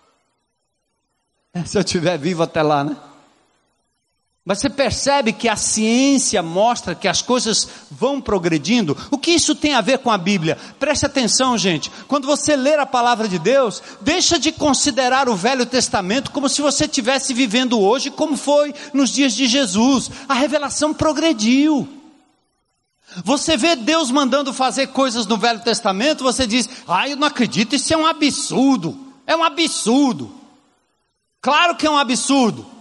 Se eu estiver vivo até lá, né? Mas você percebe que a ciência mostra que as coisas vão progredindo? O que isso tem a ver com a Bíblia? Preste atenção, gente. Quando você ler a palavra de Deus, deixa de considerar o Velho Testamento como se você estivesse vivendo hoje, como foi nos dias de Jesus. A revelação progrediu. Você vê Deus mandando fazer coisas no Velho Testamento, você diz: ah, eu não acredito, isso é um absurdo. É um absurdo. Claro que é um absurdo.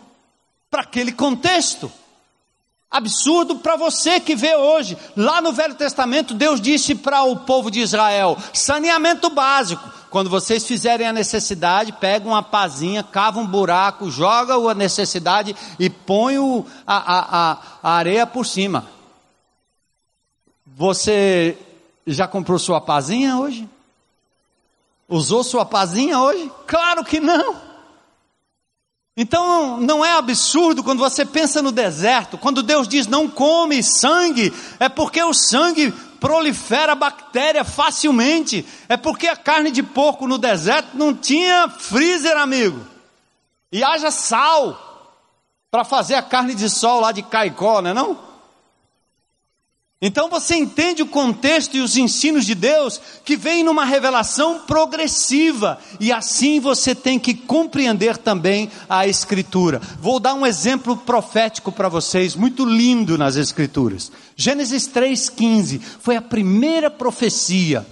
Para aquele contexto. Absurdo para você que vê hoje. Lá no Velho Testamento, Deus disse para o povo de Israel: saneamento básico. Quando vocês fizerem a necessidade, pegam uma pazinha, cavam um buraco, joga a necessidade e põe a, a, a, a areia por cima. Você já comprou sua pazinha hoje? Usou sua pazinha hoje? Claro que não. Então não é absurdo quando você pensa no deserto, quando Deus diz não come sangue, é porque o sangue prolifera bactéria facilmente, é porque a carne de porco no deserto não tinha freezer, amigo. E haja sal para fazer a carne de sol lá de Caicó, não é não? Então você entende o contexto e os ensinos de Deus que vem numa revelação progressiva, e assim você tem que compreender também a Escritura. Vou dar um exemplo profético para vocês, muito lindo nas Escrituras. Gênesis 3,15 foi a primeira profecia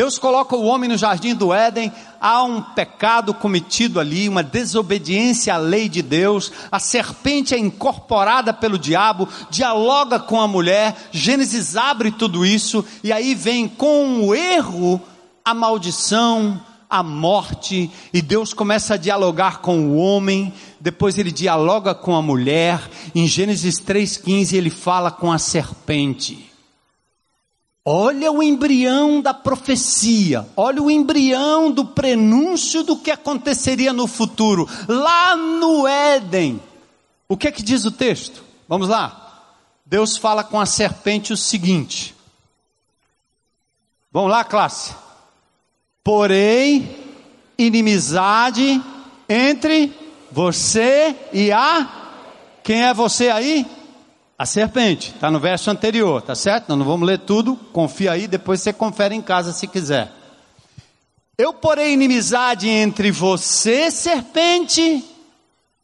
Deus coloca o homem no jardim do Éden, há um pecado cometido ali, uma desobediência à lei de Deus, a serpente é incorporada pelo diabo, dialoga com a mulher, Gênesis abre tudo isso, e aí vem com o erro a maldição, a morte, e Deus começa a dialogar com o homem, depois ele dialoga com a mulher, em Gênesis 3,15 ele fala com a serpente. Olha o embrião da profecia, olha o embrião do prenúncio do que aconteceria no futuro, lá no Éden. O que é que diz o texto? Vamos lá. Deus fala com a serpente o seguinte. Vamos lá, classe. Porém, inimizade entre você e a. Quem é você aí? A serpente, está no verso anterior, tá certo? Nós não vamos ler tudo, confia aí, depois você confere em casa se quiser. Eu porei inimizade entre você, serpente,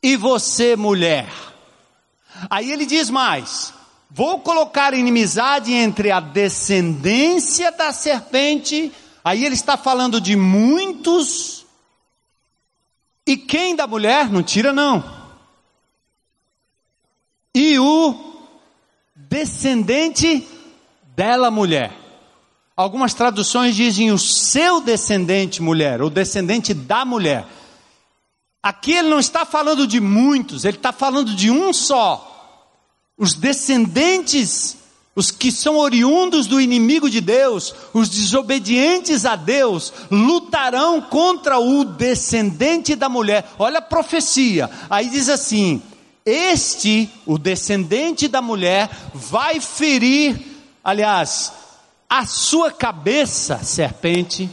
e você, mulher. Aí ele diz mais: vou colocar inimizade entre a descendência da serpente, aí ele está falando de muitos, e quem da mulher? Não tira não. E o descendente dela mulher. Algumas traduções dizem o seu descendente mulher, o descendente da mulher. Aqui ele não está falando de muitos, ele está falando de um só. Os descendentes, os que são oriundos do inimigo de Deus, os desobedientes a Deus, lutarão contra o descendente da mulher. Olha a profecia. Aí diz assim: este, o descendente da mulher, vai ferir, aliás, a sua cabeça, serpente.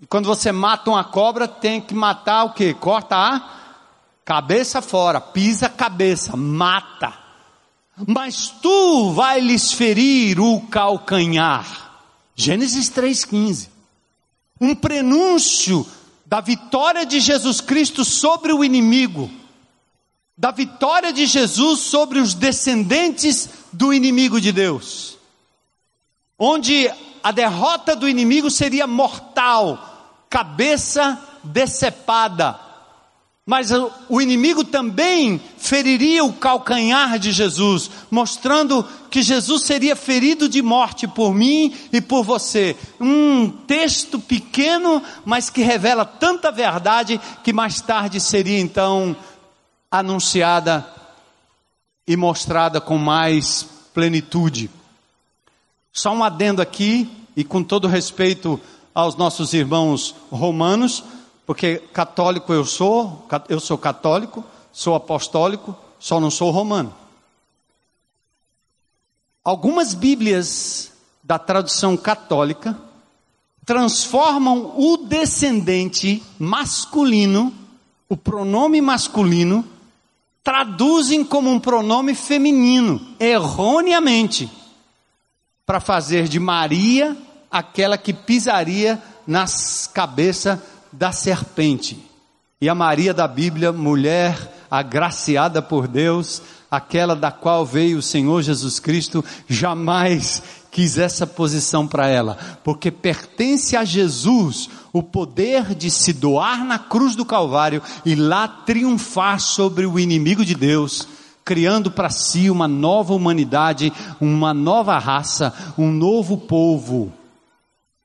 E quando você mata uma cobra, tem que matar o que? Corta a cabeça fora, pisa a cabeça, mata. Mas tu vai lhes ferir o calcanhar. Gênesis 3,15. Um prenúncio da vitória de Jesus Cristo sobre o inimigo da vitória de Jesus sobre os descendentes do inimigo de Deus, onde a derrota do inimigo seria mortal, cabeça decepada. Mas o inimigo também feriria o calcanhar de Jesus, mostrando que Jesus seria ferido de morte por mim e por você. Um texto pequeno, mas que revela tanta verdade que mais tarde seria então anunciada e mostrada com mais plenitude. Só um adendo aqui, e com todo respeito aos nossos irmãos romanos, porque católico eu sou, eu sou católico, sou apostólico, só não sou romano. Algumas Bíblias da tradução católica transformam o descendente masculino, o pronome masculino, traduzem como um pronome feminino, erroneamente, para fazer de Maria aquela que pisaria nas cabeças da serpente. E a Maria da Bíblia, mulher agraciada por Deus, aquela da qual veio o Senhor Jesus Cristo, jamais quis essa posição para ela, porque pertence a Jesus o poder de se doar na cruz do Calvário e lá triunfar sobre o inimigo de Deus, criando para si uma nova humanidade, uma nova raça, um novo povo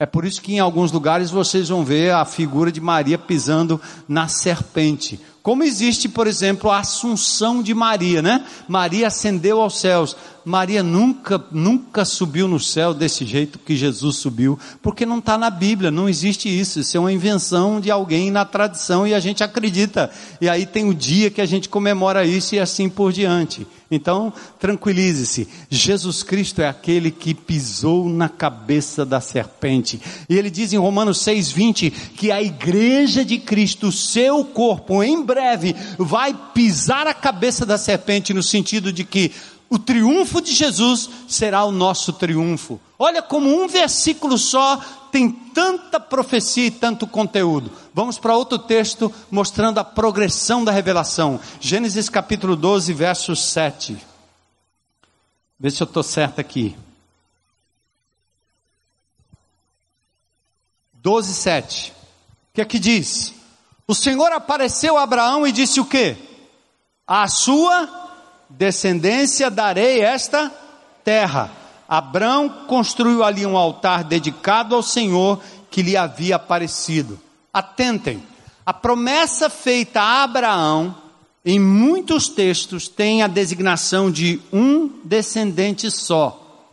é por isso que em alguns lugares vocês vão ver a figura de Maria pisando na serpente. Como existe, por exemplo, a Assunção de Maria, né? Maria ascendeu aos céus. Maria nunca, nunca subiu no céu desse jeito que Jesus subiu, porque não está na Bíblia, não existe isso. Isso é uma invenção de alguém na tradição e a gente acredita. E aí tem o dia que a gente comemora isso e assim por diante. Então, tranquilize-se. Jesus Cristo é aquele que pisou na cabeça da serpente. E ele diz em Romanos 6:20 que a igreja de Cristo, seu corpo, em breve vai pisar a cabeça da serpente no sentido de que o triunfo de Jesus será o nosso triunfo. Olha como um versículo só tem tanta profecia e tanto conteúdo. Vamos para outro texto mostrando a progressão da revelação. Gênesis capítulo 12, verso 7. Vê se eu estou certo aqui. 12, 7. O que é que diz? O Senhor apareceu a Abraão e disse o quê? A sua descendência darei esta terra. Abraão construiu ali um altar dedicado ao Senhor que lhe havia aparecido. Atentem, a promessa feita a Abraão, em muitos textos, tem a designação de um descendente só.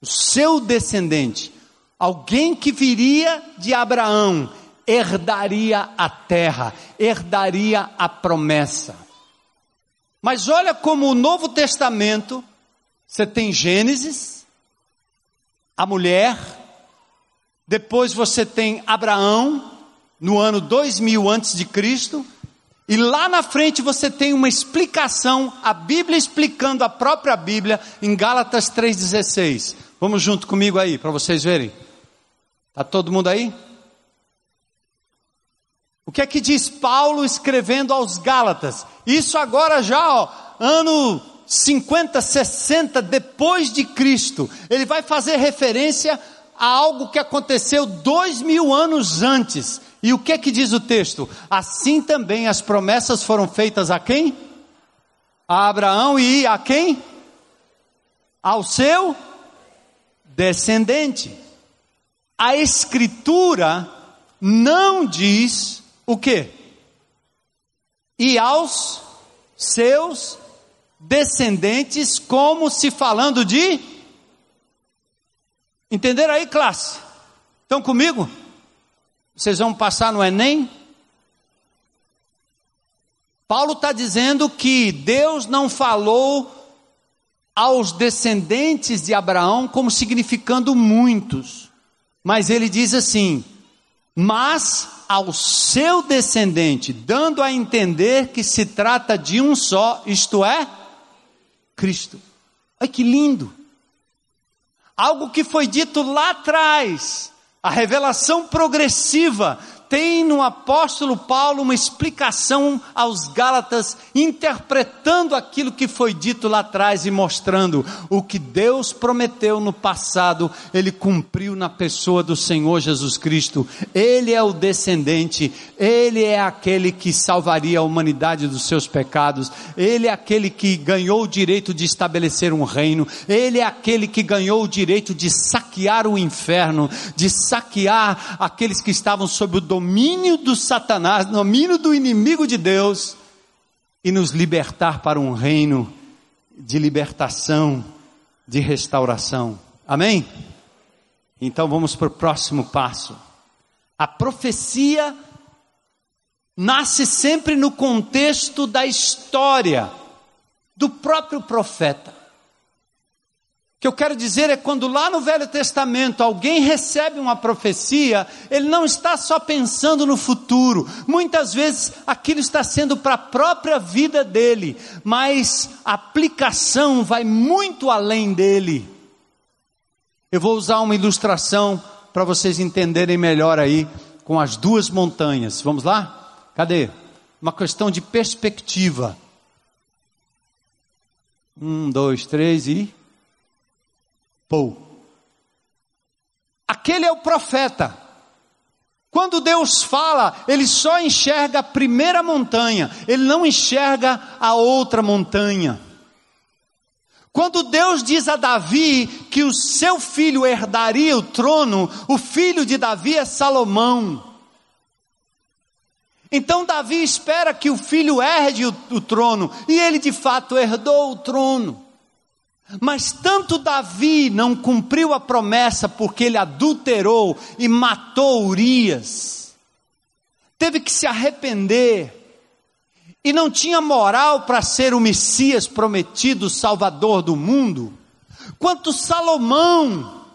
O seu descendente, alguém que viria de Abraão, herdaria a terra, herdaria a promessa. Mas olha como o Novo Testamento, você tem Gênesis, a mulher, depois você tem Abraão, no ano 2000 antes de Cristo, e lá na frente você tem uma explicação, a Bíblia explicando a própria Bíblia em Gálatas 3:16. Vamos junto comigo aí para vocês verem. Tá todo mundo aí? O que é que diz Paulo escrevendo aos Gálatas? Isso agora já, ó, ano 50, 60 depois de Cristo. Ele vai fazer referência a algo que aconteceu dois mil anos antes. E o que é que diz o texto? Assim também as promessas foram feitas a quem? A Abraão e a quem? Ao seu descendente. A Escritura não diz o quê? E aos seus descendentes, como se falando de. Entenderam aí, classe? Estão comigo? Vocês vão passar no Enem? Paulo está dizendo que Deus não falou aos descendentes de Abraão como significando muitos, mas ele diz assim: mas ao seu descendente, dando a entender que se trata de um só, isto é, Cristo. Olha que lindo! Algo que foi dito lá atrás, a revelação progressiva tem no apóstolo Paulo uma explicação aos Gálatas, interpretando aquilo que foi dito lá atrás e mostrando o que Deus prometeu no passado, ele cumpriu na pessoa do Senhor Jesus Cristo. Ele é o descendente, ele é aquele que salvaria a humanidade dos seus pecados, ele é aquele que ganhou o direito de estabelecer um reino, ele é aquele que ganhou o direito de saquear o inferno, de saquear aqueles que estavam sob o domínio do Satanás, domínio do inimigo de Deus, e nos libertar para um reino de libertação, de restauração. Amém? Então vamos para o próximo passo. A profecia nasce sempre no contexto da história do próprio profeta que eu quero dizer é quando lá no Velho Testamento alguém recebe uma profecia, ele não está só pensando no futuro, muitas vezes aquilo está sendo para a própria vida dele, mas a aplicação vai muito além dele. Eu vou usar uma ilustração para vocês entenderem melhor aí com as duas montanhas. Vamos lá? Cadê? Uma questão de perspectiva. Um, dois, três e. Pou. Aquele é o profeta. Quando Deus fala, ele só enxerga a primeira montanha, ele não enxerga a outra montanha. Quando Deus diz a Davi que o seu filho herdaria o trono, o filho de Davi é Salomão. Então Davi espera que o filho herde o, o trono, e ele de fato herdou o trono. Mas tanto Davi não cumpriu a promessa porque ele adulterou e matou Urias, teve que se arrepender, e não tinha moral para ser o Messias prometido, Salvador do mundo, quanto Salomão,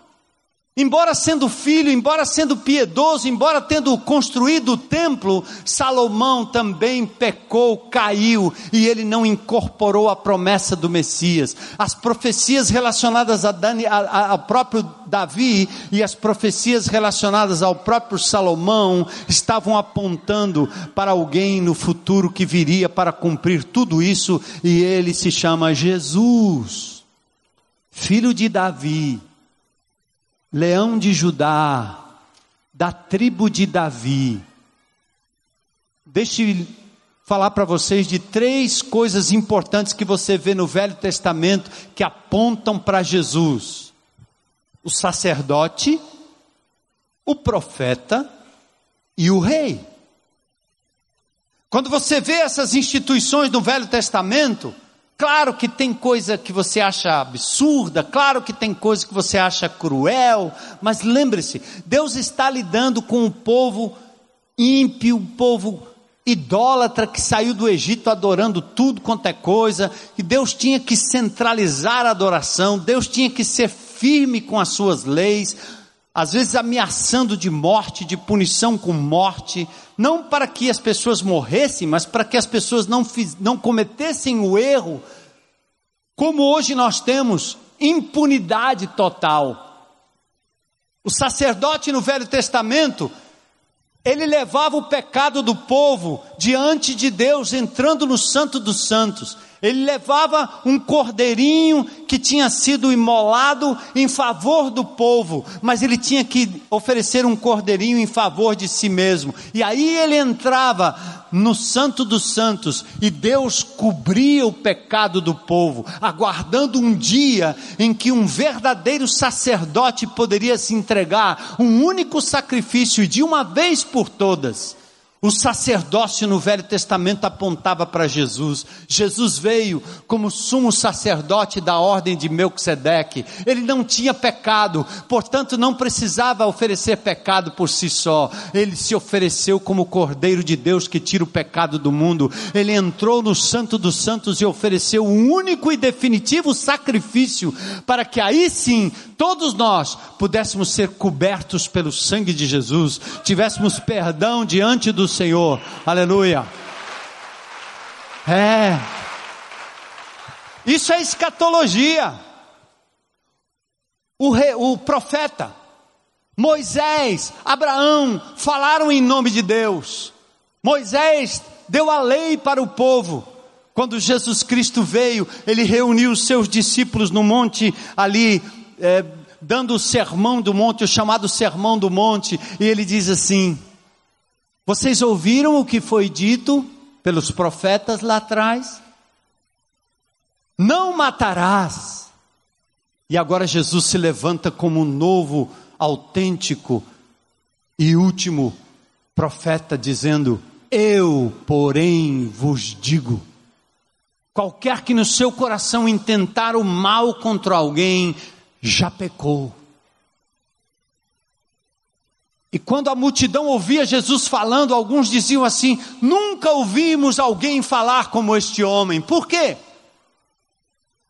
Embora sendo filho, embora sendo piedoso, embora tendo construído o templo, Salomão também pecou, caiu e ele não incorporou a promessa do Messias. As profecias relacionadas a Dani, a, a, ao próprio Davi e as profecias relacionadas ao próprio Salomão estavam apontando para alguém no futuro que viria para cumprir tudo isso e ele se chama Jesus, filho de Davi leão de Judá, da tribo de Davi. Deixe falar para vocês de três coisas importantes que você vê no Velho Testamento que apontam para Jesus: o sacerdote, o profeta e o rei. Quando você vê essas instituições do Velho Testamento, Claro que tem coisa que você acha absurda, claro que tem coisa que você acha cruel, mas lembre-se, Deus está lidando com o povo ímpio, o povo idólatra que saiu do Egito adorando tudo quanto é coisa, e Deus tinha que centralizar a adoração, Deus tinha que ser firme com as suas leis, às vezes ameaçando de morte, de punição com morte, não para que as pessoas morressem, mas para que as pessoas não, fiz, não cometessem o erro, como hoje nós temos impunidade total. O sacerdote no Velho Testamento, ele levava o pecado do povo diante de Deus, entrando no Santo dos Santos. Ele levava um cordeirinho que tinha sido imolado em favor do povo, mas ele tinha que oferecer um cordeirinho em favor de si mesmo. E aí ele entrava no Santo dos Santos e Deus cobria o pecado do povo, aguardando um dia em que um verdadeiro sacerdote poderia se entregar, um único sacrifício de uma vez por todas o sacerdócio no Velho Testamento apontava para Jesus. Jesus veio como sumo sacerdote da ordem de Melquisedeque. Ele não tinha pecado, portanto não precisava oferecer pecado por si só. Ele se ofereceu como Cordeiro de Deus que tira o pecado do mundo. Ele entrou no Santo dos Santos e ofereceu um único e definitivo sacrifício para que aí sim todos nós pudéssemos ser cobertos pelo sangue de Jesus, tivéssemos perdão diante do Senhor. Aleluia. É. Isso é escatologia. O, o profeta Moisés, Abraão falaram em nome de Deus. Moisés deu a lei para o povo. Quando Jesus Cristo veio, ele reuniu os seus discípulos no monte ali, é, dando o sermão do monte, o chamado sermão do monte, e ele diz assim: Vocês ouviram o que foi dito pelos profetas lá atrás? Não matarás. E agora Jesus se levanta como um novo, autêntico e último profeta, dizendo: Eu, porém, vos digo Qualquer que no seu coração intentar o mal contra alguém, já pecou. E quando a multidão ouvia Jesus falando, alguns diziam assim: Nunca ouvimos alguém falar como este homem. Por quê?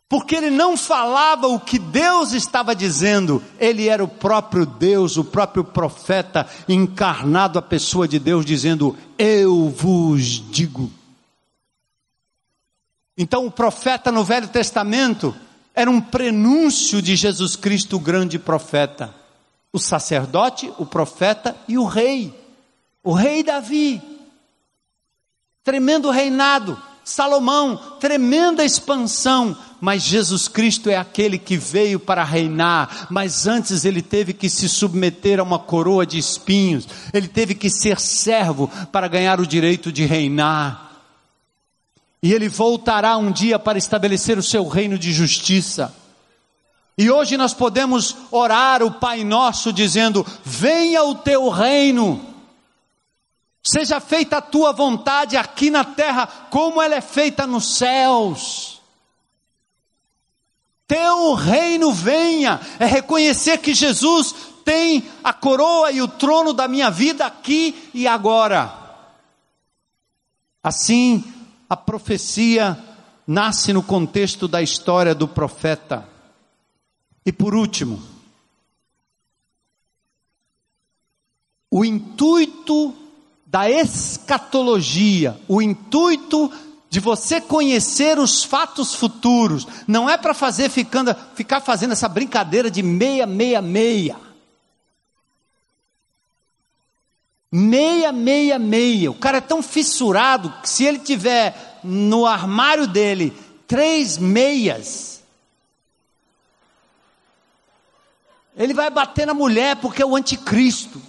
Porque ele não falava o que Deus estava dizendo, ele era o próprio Deus, o próprio profeta encarnado, a pessoa de Deus, dizendo: Eu vos digo. Então, o profeta no Velho Testamento era um prenúncio de Jesus Cristo, o grande profeta. O sacerdote, o profeta e o rei. O rei Davi. Tremendo reinado. Salomão, tremenda expansão. Mas Jesus Cristo é aquele que veio para reinar, mas antes ele teve que se submeter a uma coroa de espinhos, ele teve que ser servo para ganhar o direito de reinar. E ele voltará um dia para estabelecer o seu reino de justiça. E hoje nós podemos orar o Pai Nosso dizendo: Venha o teu reino, seja feita a tua vontade aqui na terra, como ela é feita nos céus. Teu reino venha, é reconhecer que Jesus tem a coroa e o trono da minha vida aqui e agora. Assim, a profecia nasce no contexto da história do profeta. E por último, o intuito da escatologia, o intuito de você conhecer os fatos futuros, não é para fazer ficando, ficar fazendo essa brincadeira de meia, meia, meia. Meia, meia, meia. O cara é tão fissurado que se ele tiver no armário dele três meias, ele vai bater na mulher porque é o anticristo.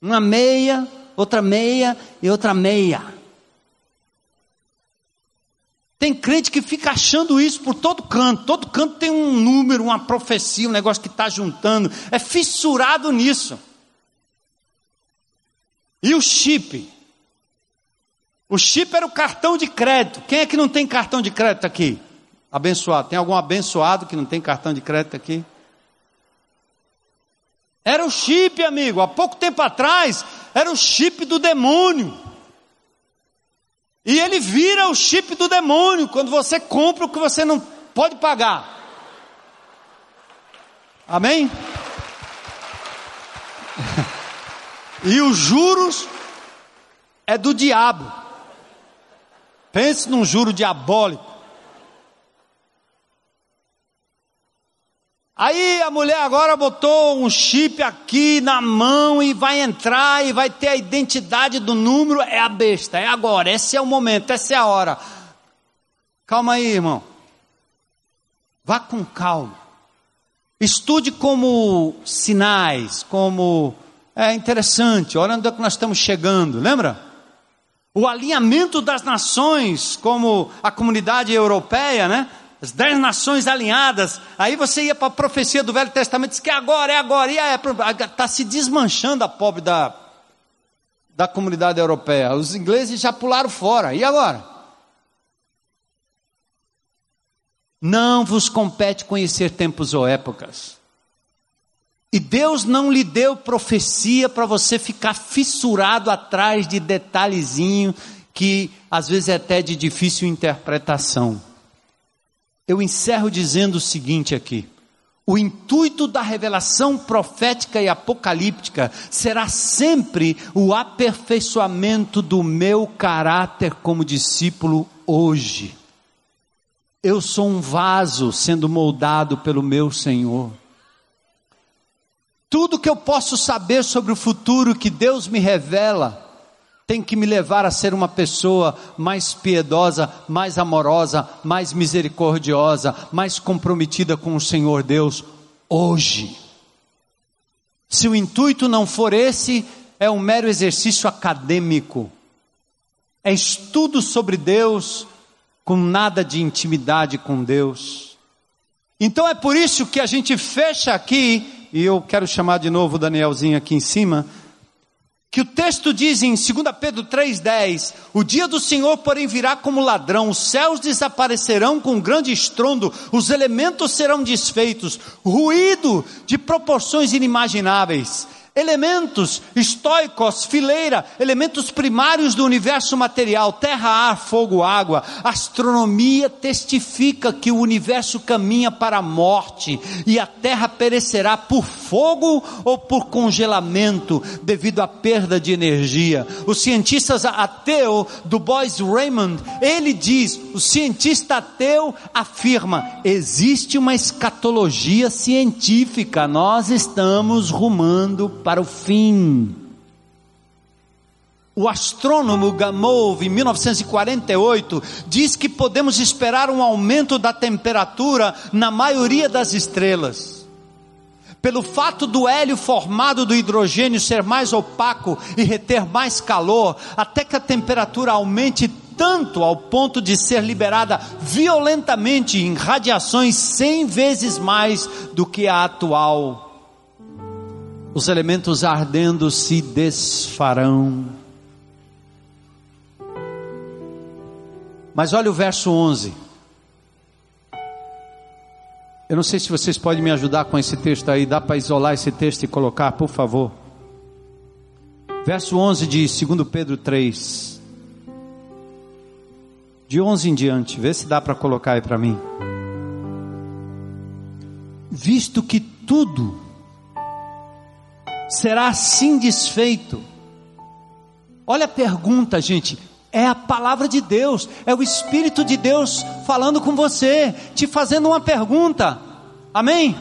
Uma meia, outra meia e outra meia. Tem crente que fica achando isso por todo canto. Todo canto tem um número, uma profecia, um negócio que está juntando. É fissurado nisso. E o chip? O chip era o cartão de crédito. Quem é que não tem cartão de crédito aqui? Abençoado. Tem algum abençoado que não tem cartão de crédito aqui? Era o chip, amigo. Há pouco tempo atrás, era o chip do demônio. E ele vira o chip do demônio quando você compra o que você não pode pagar. Amém? E os juros é do diabo. Pense num juro diabólico. Aí a mulher agora botou um chip aqui na mão e vai entrar e vai ter a identidade do número. É a besta, é agora, esse é o momento, essa é a hora. Calma aí, irmão. Vá com calma. Estude como sinais, como é interessante, olha onde é que nós estamos chegando, lembra? O alinhamento das nações, como a comunidade europeia, né? As dez nações alinhadas. Aí você ia para a profecia do Velho Testamento, diz que agora, é agora, e está se desmanchando a pobre da, da comunidade europeia. Os ingleses já pularam fora, e agora? Não vos compete conhecer tempos ou épocas. E Deus não lhe deu profecia para você ficar fissurado atrás de detalhezinho que às vezes é até de difícil interpretação. Eu encerro dizendo o seguinte aqui: o intuito da revelação profética e apocalíptica será sempre o aperfeiçoamento do meu caráter como discípulo hoje. Eu sou um vaso sendo moldado pelo meu Senhor. Tudo que eu posso saber sobre o futuro que Deus me revela tem que me levar a ser uma pessoa mais piedosa, mais amorosa, mais misericordiosa, mais comprometida com o Senhor Deus hoje. Se o intuito não for esse, é um mero exercício acadêmico, é estudo sobre Deus, com nada de intimidade com Deus. Então é por isso que a gente fecha aqui e eu quero chamar de novo o Danielzinho aqui em cima, que o texto diz em 2 Pedro 3,10: O dia do Senhor, porém, virá como ladrão, os céus desaparecerão com um grande estrondo, os elementos serão desfeitos, ruído de proporções inimagináveis elementos estoicos, fileira, elementos primários do universo material, terra, ar, fogo, água. A astronomia testifica que o universo caminha para a morte e a terra perecerá por fogo ou por congelamento devido à perda de energia. Os cientistas ateu do Boyce Raymond, ele diz, o cientista ateu afirma, existe uma escatologia científica, nós estamos rumando para o fim. O astrônomo Gamow, em 1948, diz que podemos esperar um aumento da temperatura na maioria das estrelas. Pelo fato do hélio formado do hidrogênio ser mais opaco e reter mais calor, até que a temperatura aumente tanto ao ponto de ser liberada violentamente em radiações 100 vezes mais do que a atual os elementos ardendo se desfarão. Mas olha o verso 11. Eu não sei se vocês podem me ajudar com esse texto aí, dá para isolar esse texto e colocar, por favor. Verso 11 de 2 Pedro 3. De 11 em diante, vê se dá para colocar aí para mim. Visto que tudo será assim desfeito. Olha a pergunta, gente. É a palavra de Deus, é o Espírito de Deus falando com você, te fazendo uma pergunta. Amém?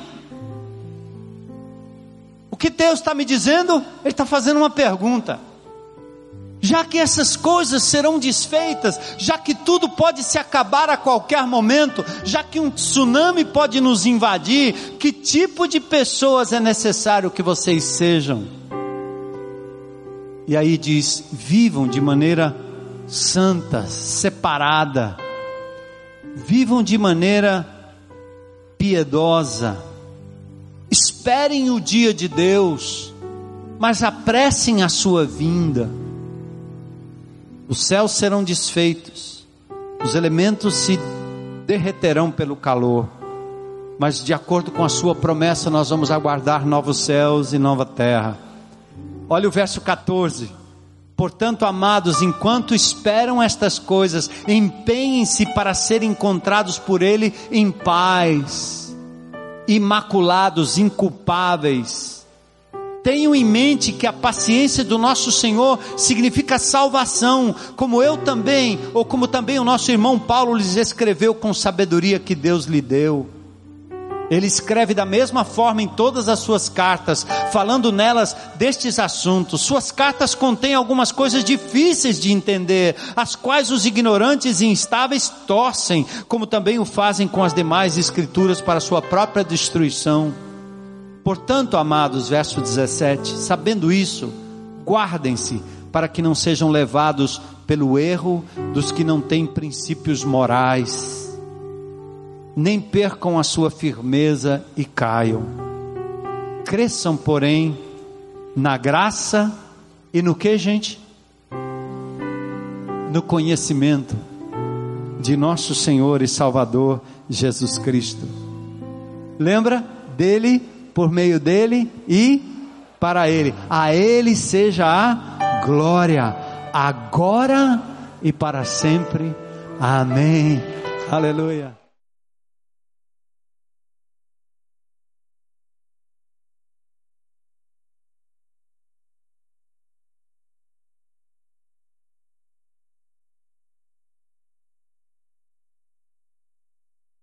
O que Deus está me dizendo? Ele está fazendo uma pergunta já que essas coisas serão desfeitas, já que tudo pode se acabar a qualquer momento, já que um tsunami pode nos invadir, que tipo de pessoas é necessário que vocês sejam? E aí diz: vivam de maneira santa, separada, vivam de maneira piedosa, esperem o dia de Deus, mas apressem a sua vinda os céus serão desfeitos, os elementos se derreterão pelo calor, mas de acordo com a sua promessa, nós vamos aguardar novos céus e nova terra. Olha o verso 14. Portanto, amados, enquanto esperam estas coisas, empenhem-se para serem encontrados por Ele em paz, imaculados, inculpáveis Tenham em mente que a paciência do nosso Senhor significa salvação, como eu também, ou como também o nosso irmão Paulo lhes escreveu com sabedoria que Deus lhe deu. Ele escreve da mesma forma em todas as suas cartas, falando nelas destes assuntos. Suas cartas contêm algumas coisas difíceis de entender, as quais os ignorantes e instáveis torcem, como também o fazem com as demais escrituras para sua própria destruição. Portanto, amados, verso 17, sabendo isso, guardem-se para que não sejam levados pelo erro dos que não têm princípios morais, nem percam a sua firmeza e caiam. Cresçam, porém, na graça e no que, gente? No conhecimento de nosso Senhor e Salvador Jesus Cristo. Lembra dele? Por meio dele e para ele. A ele seja a glória, agora e para sempre. Amém. Aleluia.